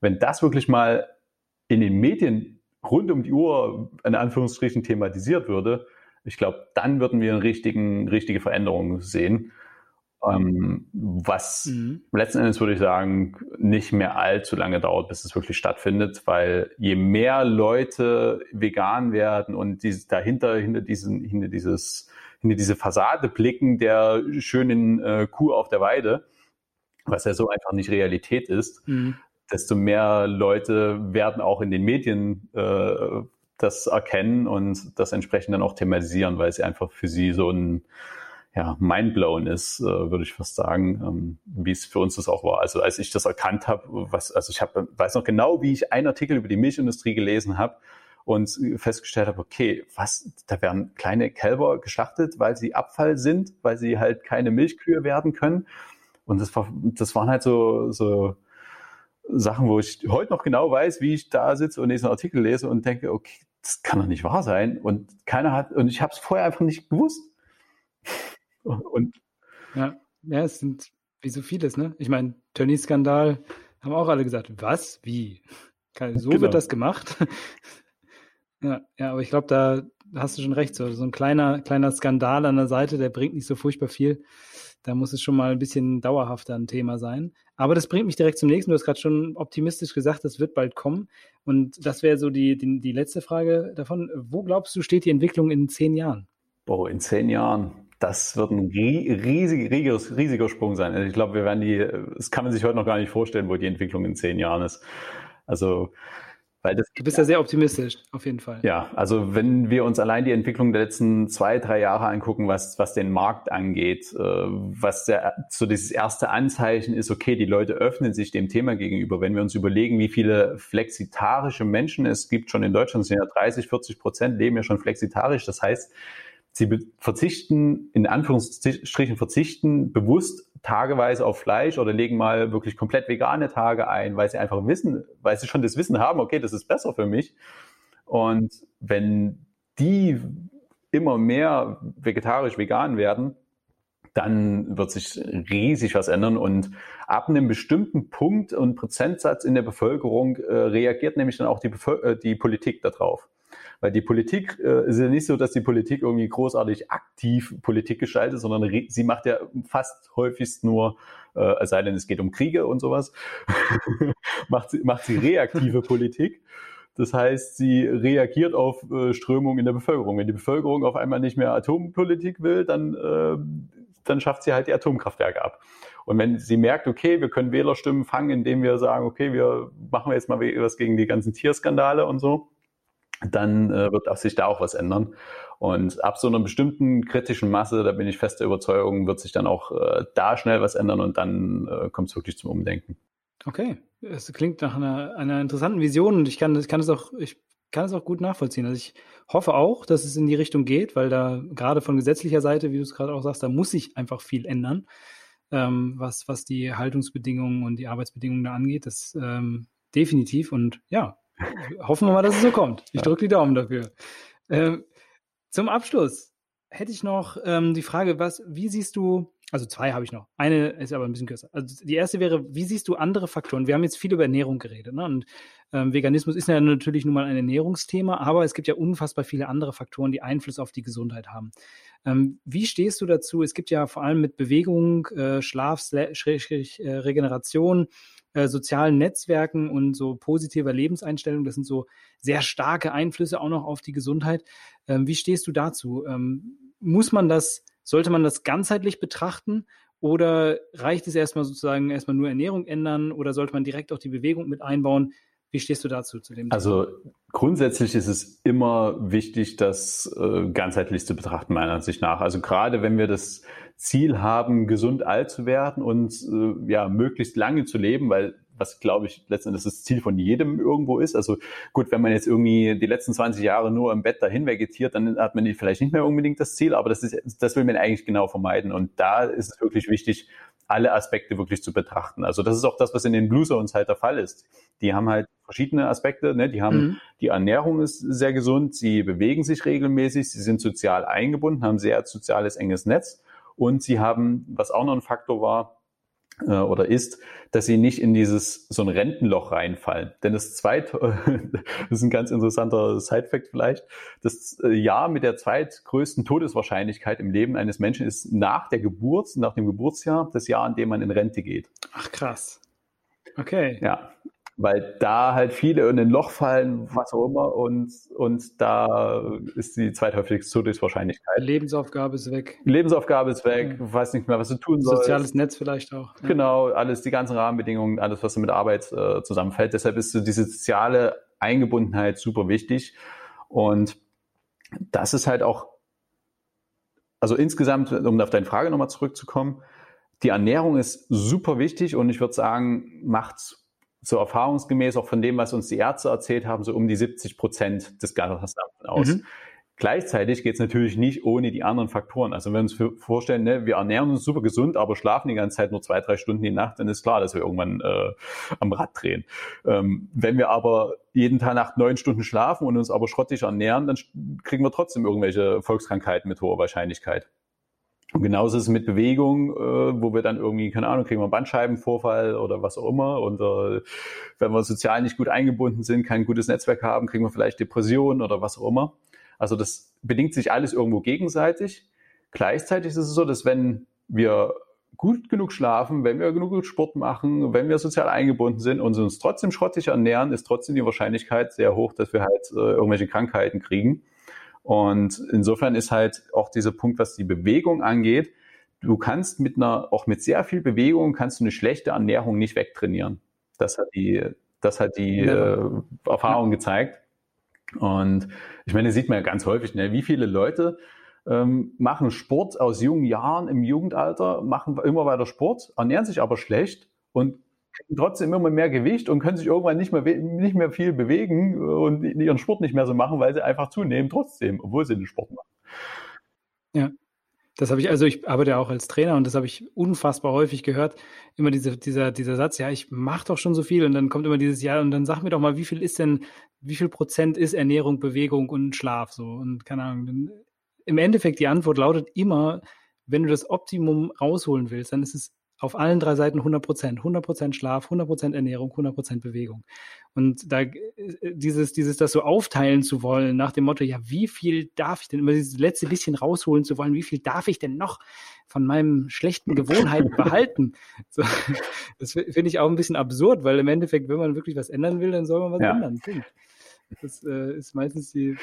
Wenn das wirklich mal in den Medien rund um die Uhr in Anführungsstrichen thematisiert würde, ich glaube, dann würden wir eine richtigen, richtige Veränderung sehen. Ähm, was mhm. letzten Endes würde ich sagen, nicht mehr allzu lange dauert, bis es wirklich stattfindet, weil je mehr Leute vegan werden und die, dahinter, hinter diesen, hinter dieses, hinter diese Fassade blicken der schönen äh, Kuh auf der Weide, was ja so einfach nicht Realität ist, mhm. desto mehr Leute werden auch in den Medien äh, das erkennen und das entsprechend dann auch thematisieren, weil es einfach für sie so ein ja, mindblown ist, äh, würde ich fast sagen, ähm, wie es für uns das auch war. Also als ich das erkannt habe, was, also ich hab, weiß noch genau, wie ich einen Artikel über die Milchindustrie gelesen habe und festgestellt habe, okay, was, da werden kleine Kälber geschlachtet, weil sie Abfall sind, weil sie halt keine Milchkühe werden können. Und das war, das waren halt so, so Sachen, wo ich heute noch genau weiß, wie ich da sitze und diesen Artikel lese und denke, okay, das kann doch nicht wahr sein. Und keiner hat, und ich habe es vorher einfach nicht gewusst. Und ja, ja, es sind wie so vieles, ne? Ich meine, Tönnies-Skandal haben auch alle gesagt, was? Wie? So genau. wird das gemacht. ja, ja, aber ich glaube, da hast du schon recht. So, so ein kleiner, kleiner Skandal an der Seite, der bringt nicht so furchtbar viel. Da muss es schon mal ein bisschen dauerhafter ein Thema sein. Aber das bringt mich direkt zum nächsten. Du hast gerade schon optimistisch gesagt, das wird bald kommen. Und das wäre so die, die, die letzte Frage davon. Wo glaubst du, steht die Entwicklung in zehn Jahren? Boah, in zehn Jahren. Das wird ein riesig, riesiger, riesiger Sprung sein. Also ich glaube, wir werden die, das kann man sich heute noch gar nicht vorstellen, wo die Entwicklung in zehn Jahren ist. Also das, du bist ja sehr optimistisch, auf jeden Fall. Ja, also wenn wir uns allein die Entwicklung der letzten zwei, drei Jahre angucken, was, was den Markt angeht, äh, was der, so dieses erste Anzeichen ist, okay, die Leute öffnen sich dem Thema gegenüber. Wenn wir uns überlegen, wie viele flexitarische Menschen es gibt, schon in Deutschland sind ja 30, 40 Prozent leben ja schon flexitarisch. Das heißt, sie verzichten, in Anführungsstrichen verzichten, bewusst tageweise auf Fleisch oder legen mal wirklich komplett vegane Tage ein, weil sie einfach wissen, weil sie schon das Wissen haben, okay, das ist besser für mich. Und wenn die immer mehr vegetarisch vegan werden, dann wird sich riesig was ändern und ab einem bestimmten Punkt und Prozentsatz in der Bevölkerung äh, reagiert nämlich dann auch die, Bevöl äh, die Politik darauf. Weil die Politik äh, ist ja nicht so, dass die Politik irgendwie großartig aktiv Politik gestaltet, sondern sie macht ja fast häufigst nur, äh, es sei denn, es geht um Kriege und sowas, macht, sie, macht sie reaktive Politik. Das heißt, sie reagiert auf äh, Strömungen in der Bevölkerung. Wenn die Bevölkerung auf einmal nicht mehr Atompolitik will, dann, äh, dann schafft sie halt die Atomkraftwerke ab. Und wenn sie merkt, okay, wir können Wählerstimmen fangen, indem wir sagen, okay, wir machen jetzt mal was gegen die ganzen Tierskandale und so, dann äh, wird auch sich da auch was ändern. Und ab so einer bestimmten kritischen Masse, da bin ich fest der Überzeugung, wird sich dann auch äh, da schnell was ändern und dann äh, kommt es wirklich zum Umdenken. Okay, es klingt nach einer, einer interessanten Vision und ich kann, ich kann es auch, ich kann es auch gut nachvollziehen. Also ich hoffe auch, dass es in die Richtung geht, weil da gerade von gesetzlicher Seite, wie du es gerade auch sagst, da muss sich einfach viel ändern, ähm, was, was die Haltungsbedingungen und die Arbeitsbedingungen da angeht. Das ähm, definitiv und ja, Hoffen wir mal, dass es so kommt. Ich drücke die Daumen dafür. Ähm, zum Abschluss hätte ich noch ähm, die Frage, was, wie siehst du, also zwei habe ich noch. Eine ist aber ein bisschen kürzer. Also die erste wäre, wie siehst du andere Faktoren? Wir haben jetzt viel über Ernährung geredet, ne? Und ähm, Veganismus ist ja natürlich nun mal ein Ernährungsthema, aber es gibt ja unfassbar viele andere Faktoren, die Einfluss auf die Gesundheit haben. Ähm, wie stehst du dazu? Es gibt ja vor allem mit Bewegung, äh, Schlaf, Schräg, äh, Regeneration, äh, sozialen Netzwerken und so positiver Lebenseinstellung. Das sind so sehr starke Einflüsse auch noch auf die Gesundheit. Ähm, wie stehst du dazu? Ähm, muss man das, sollte man das ganzheitlich betrachten oder reicht es erstmal sozusagen erstmal nur Ernährung ändern oder sollte man direkt auch die Bewegung mit einbauen? Wie stehst du dazu zu dem? Also grundsätzlich ist es immer wichtig, das äh, ganzheitlich zu betrachten, meiner Ansicht nach. Also gerade wenn wir das Ziel haben, gesund alt zu werden und äh, ja möglichst lange zu leben, weil was glaube ich letztendlich das Ziel von jedem irgendwo ist. Also gut, wenn man jetzt irgendwie die letzten 20 Jahre nur im Bett dahin vegetiert, dann hat man vielleicht nicht mehr unbedingt das Ziel, aber das ist, das will man eigentlich genau vermeiden. Und da ist es wirklich wichtig, alle Aspekte wirklich zu betrachten. Also das ist auch das, was in den Blue Zones halt der Fall ist. Die haben halt verschiedene Aspekte. Ne? Die haben mhm. die Ernährung ist sehr gesund, sie bewegen sich regelmäßig, sie sind sozial eingebunden, haben sehr soziales enges Netz und sie haben, was auch noch ein Faktor war, äh, oder ist, dass sie nicht in dieses so ein Rentenloch reinfallen. Denn das zweite, das ist ein ganz interessanter Sidefact vielleicht, das äh, Jahr mit der zweitgrößten Todeswahrscheinlichkeit im Leben eines Menschen ist nach der Geburt, nach dem Geburtsjahr, das Jahr, in dem man in Rente geht. Ach krass. Okay. Ja, weil da halt viele in ein Loch fallen, was auch immer, und, und da ist die zweithäufigste Todeswahrscheinlichkeit. Lebensaufgabe ist weg. Lebensaufgabe ist weg, okay. weiß nicht mehr, was du tun sollst. Soziales Netz vielleicht auch. Ja. Genau, alles, die ganzen Rahmenbedingungen, alles, was mit Arbeit äh, zusammenfällt. Deshalb ist so diese soziale Eingebundenheit super wichtig. Und das ist halt auch, also insgesamt, um auf deine Frage nochmal zurückzukommen, die Ernährung ist super wichtig und ich würde sagen, macht's so erfahrungsgemäß auch von dem, was uns die Ärzte erzählt haben, so um die 70 Prozent des Gesamten aus. Mhm. Gleichzeitig geht es natürlich nicht ohne die anderen Faktoren. Also wenn wir uns vorstellen, ne, wir ernähren uns super gesund, aber schlafen die ganze Zeit nur zwei, drei Stunden die Nacht, dann ist klar, dass wir irgendwann äh, am Rad drehen. Ähm, wenn wir aber jeden Tag nach neun Stunden schlafen und uns aber schrottig ernähren, dann kriegen wir trotzdem irgendwelche Volkskrankheiten mit hoher Wahrscheinlichkeit. Und genauso ist es mit Bewegung, äh, wo wir dann irgendwie, keine Ahnung, kriegen wir einen Bandscheibenvorfall oder was auch immer. Und äh, wenn wir sozial nicht gut eingebunden sind, kein gutes Netzwerk haben, kriegen wir vielleicht Depressionen oder was auch immer. Also das bedingt sich alles irgendwo gegenseitig. Gleichzeitig ist es so, dass wenn wir gut genug schlafen, wenn wir genug Sport machen, wenn wir sozial eingebunden sind und uns trotzdem schrottig ernähren, ist trotzdem die Wahrscheinlichkeit sehr hoch, dass wir halt äh, irgendwelche Krankheiten kriegen. Und insofern ist halt auch dieser Punkt, was die Bewegung angeht, du kannst mit einer, auch mit sehr viel Bewegung, kannst du eine schlechte Ernährung nicht wegtrainieren. Das hat die, das hat die äh, Erfahrung gezeigt. Und ich meine, sieht man ja ganz häufig, ne, wie viele Leute ähm, machen Sport aus jungen Jahren im Jugendalter, machen immer weiter Sport, ernähren sich aber schlecht und trotzdem immer mehr Gewicht und können sich irgendwann nicht mehr, nicht mehr viel bewegen und ihren Sport nicht mehr so machen, weil sie einfach zunehmen trotzdem, obwohl sie den Sport machen. Ja. Das habe ich, also ich arbeite ja auch als Trainer und das habe ich unfassbar häufig gehört. Immer diese, dieser, dieser Satz, ja, ich mache doch schon so viel und dann kommt immer dieses Jahr und dann sag mir doch mal, wie viel ist denn, wie viel Prozent ist Ernährung, Bewegung und Schlaf so und keine Ahnung. Im Endeffekt die Antwort lautet immer, wenn du das Optimum rausholen willst, dann ist es auf allen drei Seiten 100 Prozent. 100 Prozent Schlaf, 100 Prozent Ernährung, 100 Prozent Bewegung. Und da, äh, dieses, dieses, das so aufteilen zu wollen nach dem Motto, ja, wie viel darf ich denn, immer dieses letzte bisschen rausholen zu wollen, wie viel darf ich denn noch von meinen schlechten Gewohnheiten behalten? So, das finde ich auch ein bisschen absurd, weil im Endeffekt, wenn man wirklich was ändern will, dann soll man was ja. ändern. Das äh, ist meistens die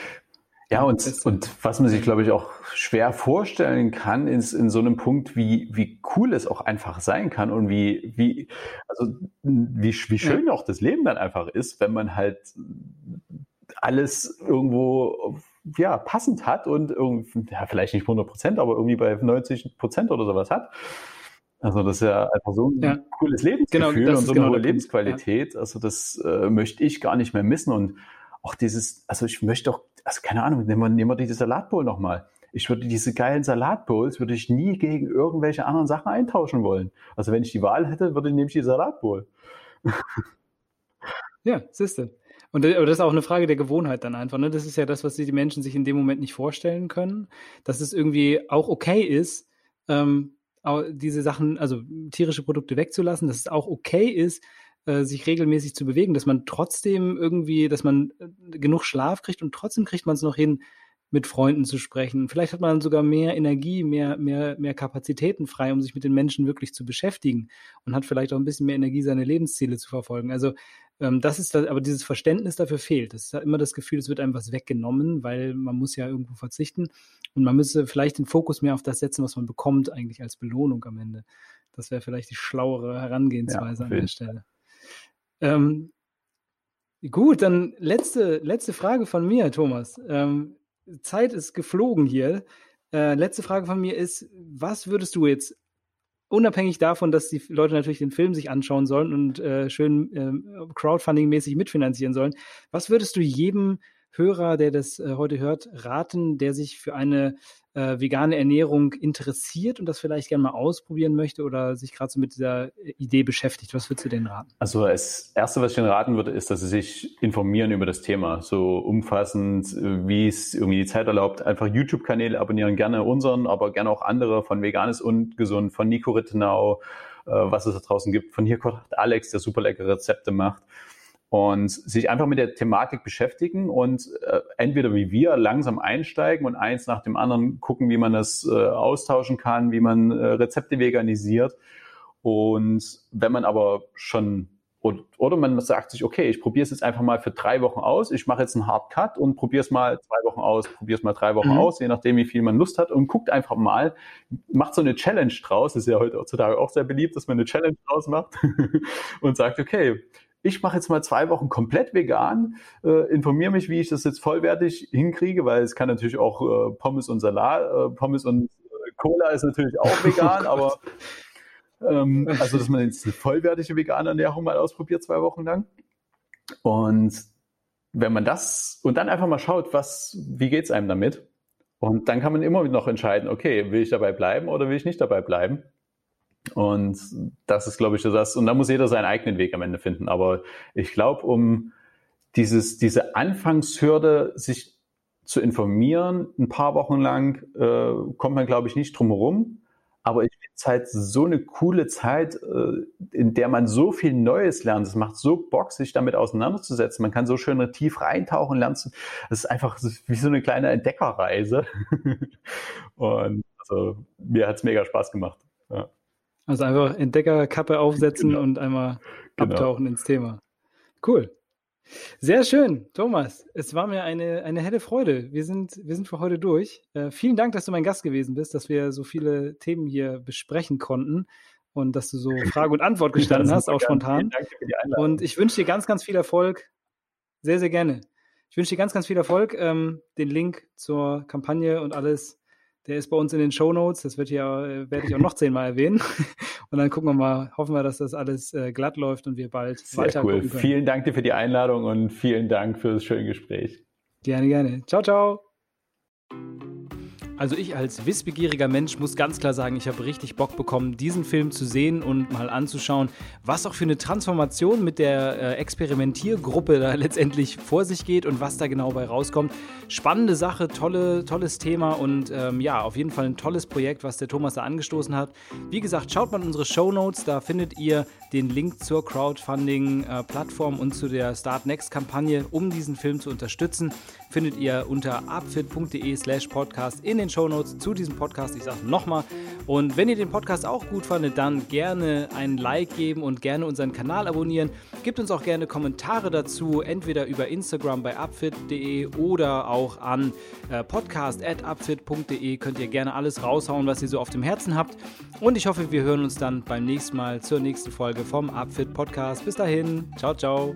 ja, und, und was man sich, glaube ich, auch schwer vorstellen kann, ist in so einem Punkt, wie, wie cool es auch einfach sein kann und wie, wie, also wie, wie schön auch das Leben dann einfach ist, wenn man halt alles irgendwo ja, passend hat und irgendwie, ja, vielleicht nicht 100 Prozent, aber irgendwie bei 90 Prozent oder sowas hat. Also das ist ja einfach so ein ja. cooles Lebensgefühl genau, und so eine genau hohe Lebensqualität. Ja. Also das äh, möchte ich gar nicht mehr missen und auch dieses, also ich möchte auch also keine Ahnung, nehmen wir, nehmen wir diese Salatbowl nochmal. Ich würde diese geilen Salatbowls würde ich nie gegen irgendwelche anderen Sachen eintauschen wollen. Also wenn ich die Wahl hätte, würde ich nämlich die Salatbowl. ja, siehst du. Und das ist auch eine Frage der Gewohnheit dann einfach. Ne? Das ist ja das, was die Menschen sich in dem Moment nicht vorstellen können, dass es irgendwie auch okay ist, ähm, diese Sachen, also tierische Produkte wegzulassen, dass es auch okay ist, äh, sich regelmäßig zu bewegen, dass man trotzdem irgendwie, dass man äh, genug Schlaf kriegt und trotzdem kriegt man es noch hin, mit Freunden zu sprechen. Vielleicht hat man sogar mehr Energie, mehr, mehr, mehr Kapazitäten frei, um sich mit den Menschen wirklich zu beschäftigen und hat vielleicht auch ein bisschen mehr Energie, seine Lebensziele zu verfolgen. Also ähm, das ist das, aber dieses Verständnis dafür fehlt. Es ist immer das Gefühl, es wird einem was weggenommen, weil man muss ja irgendwo verzichten und man müsste vielleicht den Fokus mehr auf das setzen, was man bekommt eigentlich als Belohnung am Ende. Das wäre vielleicht die schlauere Herangehensweise ja, an der Stelle. Ähm, Gut, dann letzte, letzte Frage von mir, Thomas. Ähm, Zeit ist geflogen hier. Äh, letzte Frage von mir ist, was würdest du jetzt, unabhängig davon, dass die Leute natürlich den Film sich anschauen sollen und äh, schön äh, Crowdfunding-mäßig mitfinanzieren sollen, was würdest du jedem Hörer, der das äh, heute hört, raten, der sich für eine äh, vegane Ernährung interessiert und das vielleicht gerne mal ausprobieren möchte oder sich gerade so mit dieser äh, Idee beschäftigt? Was würdest du denen raten? Also das Erste, was ich Ihnen raten würde, ist, dass Sie sich informieren über das Thema. So umfassend, äh, wie es irgendwie die Zeit erlaubt. Einfach YouTube-Kanäle abonnieren, gerne unseren, aber gerne auch andere von Veganes und Gesund, von Nico Rittenau, äh, was es da draußen gibt. Von hier kocht Alex, der super leckere Rezepte macht und sich einfach mit der Thematik beschäftigen und äh, entweder wie wir langsam einsteigen und eins nach dem anderen gucken, wie man das äh, austauschen kann, wie man äh, Rezepte veganisiert. Und wenn man aber schon oder man sagt sich, okay, ich probiere es jetzt einfach mal für drei Wochen aus. Ich mache jetzt einen Hard Cut und probiere es mal zwei Wochen aus, probiere es mal drei Wochen mhm. aus, je nachdem, wie viel man Lust hat und guckt einfach mal, macht so eine Challenge draus. Das ist ja heutzutage auch sehr beliebt, dass man eine Challenge draus macht und sagt, okay, ich mache jetzt mal zwei Wochen komplett vegan, äh, informiere mich, wie ich das jetzt vollwertig hinkriege, weil es kann natürlich auch äh, Pommes und Salat, äh, Pommes und äh, Cola ist natürlich auch oh vegan, oh aber ähm, also dass man jetzt eine vollwertige vegane Ernährung mal ausprobiert zwei Wochen lang. Und wenn man das und dann einfach mal schaut, was, wie geht's einem damit? Und dann kann man immer noch entscheiden, okay, will ich dabei bleiben oder will ich nicht dabei bleiben? Und das ist, glaube ich, das. Und da muss jeder seinen eigenen Weg am Ende finden. Aber ich glaube, um dieses, diese Anfangshürde, sich zu informieren, ein paar Wochen lang, äh, kommt man, glaube ich, nicht drum herum. Aber ich finde es halt so eine coole Zeit, äh, in der man so viel Neues lernt. Es macht so Bock, sich damit auseinanderzusetzen. Man kann so schön tief reintauchen, lernen. Das ist einfach wie so eine kleine Entdeckerreise. Und also, mir hat es mega Spaß gemacht. Ja. Also einfach Entdeckerkappe aufsetzen genau. und einmal genau. abtauchen ins Thema. Cool. Sehr schön, Thomas. Es war mir eine, eine helle Freude. Wir sind, wir sind für heute durch. Äh, vielen Dank, dass du mein Gast gewesen bist, dass wir so viele Themen hier besprechen konnten und dass du so Frage und Antwort gestanden hast, auch spontan. Und ich wünsche dir ganz, ganz viel Erfolg. Sehr, sehr gerne. Ich wünsche dir ganz, ganz viel Erfolg. Ähm, den Link zur Kampagne und alles der ist bei uns in den Show Notes. Das wird ja, äh, werde ich auch noch zehnmal erwähnen. Und dann gucken wir mal, hoffen wir, dass das alles äh, glatt läuft und wir bald Sehr weiter cool. Vielen Dank dir für die Einladung und vielen Dank für das schöne Gespräch. Gerne, gerne. Ciao, ciao. Also ich als wissbegieriger Mensch muss ganz klar sagen, ich habe richtig Bock bekommen, diesen Film zu sehen und mal anzuschauen, was auch für eine Transformation mit der äh, Experimentiergruppe da letztendlich vor sich geht und was da genau bei rauskommt. Spannende Sache, tolle, tolles Thema und ähm, ja, auf jeden Fall ein tolles Projekt, was der Thomas da angestoßen hat. Wie gesagt, schaut mal in unsere Show Notes, da findet ihr den Link zur Crowdfunding-Plattform und zu der Start Next-Kampagne, um diesen Film zu unterstützen. Findet ihr unter upfit.de slash podcast in den Shownotes zu diesem Podcast. Ich sage nochmal. Und wenn ihr den Podcast auch gut fandet, dann gerne ein Like geben und gerne unseren Kanal abonnieren. Gebt uns auch gerne Kommentare dazu, entweder über Instagram bei upfit.de oder auch an äh, podcast.upfit.de. Könnt ihr gerne alles raushauen, was ihr so auf dem Herzen habt. Und ich hoffe, wir hören uns dann beim nächsten Mal zur nächsten Folge vom Upfit Podcast. Bis dahin, ciao, ciao.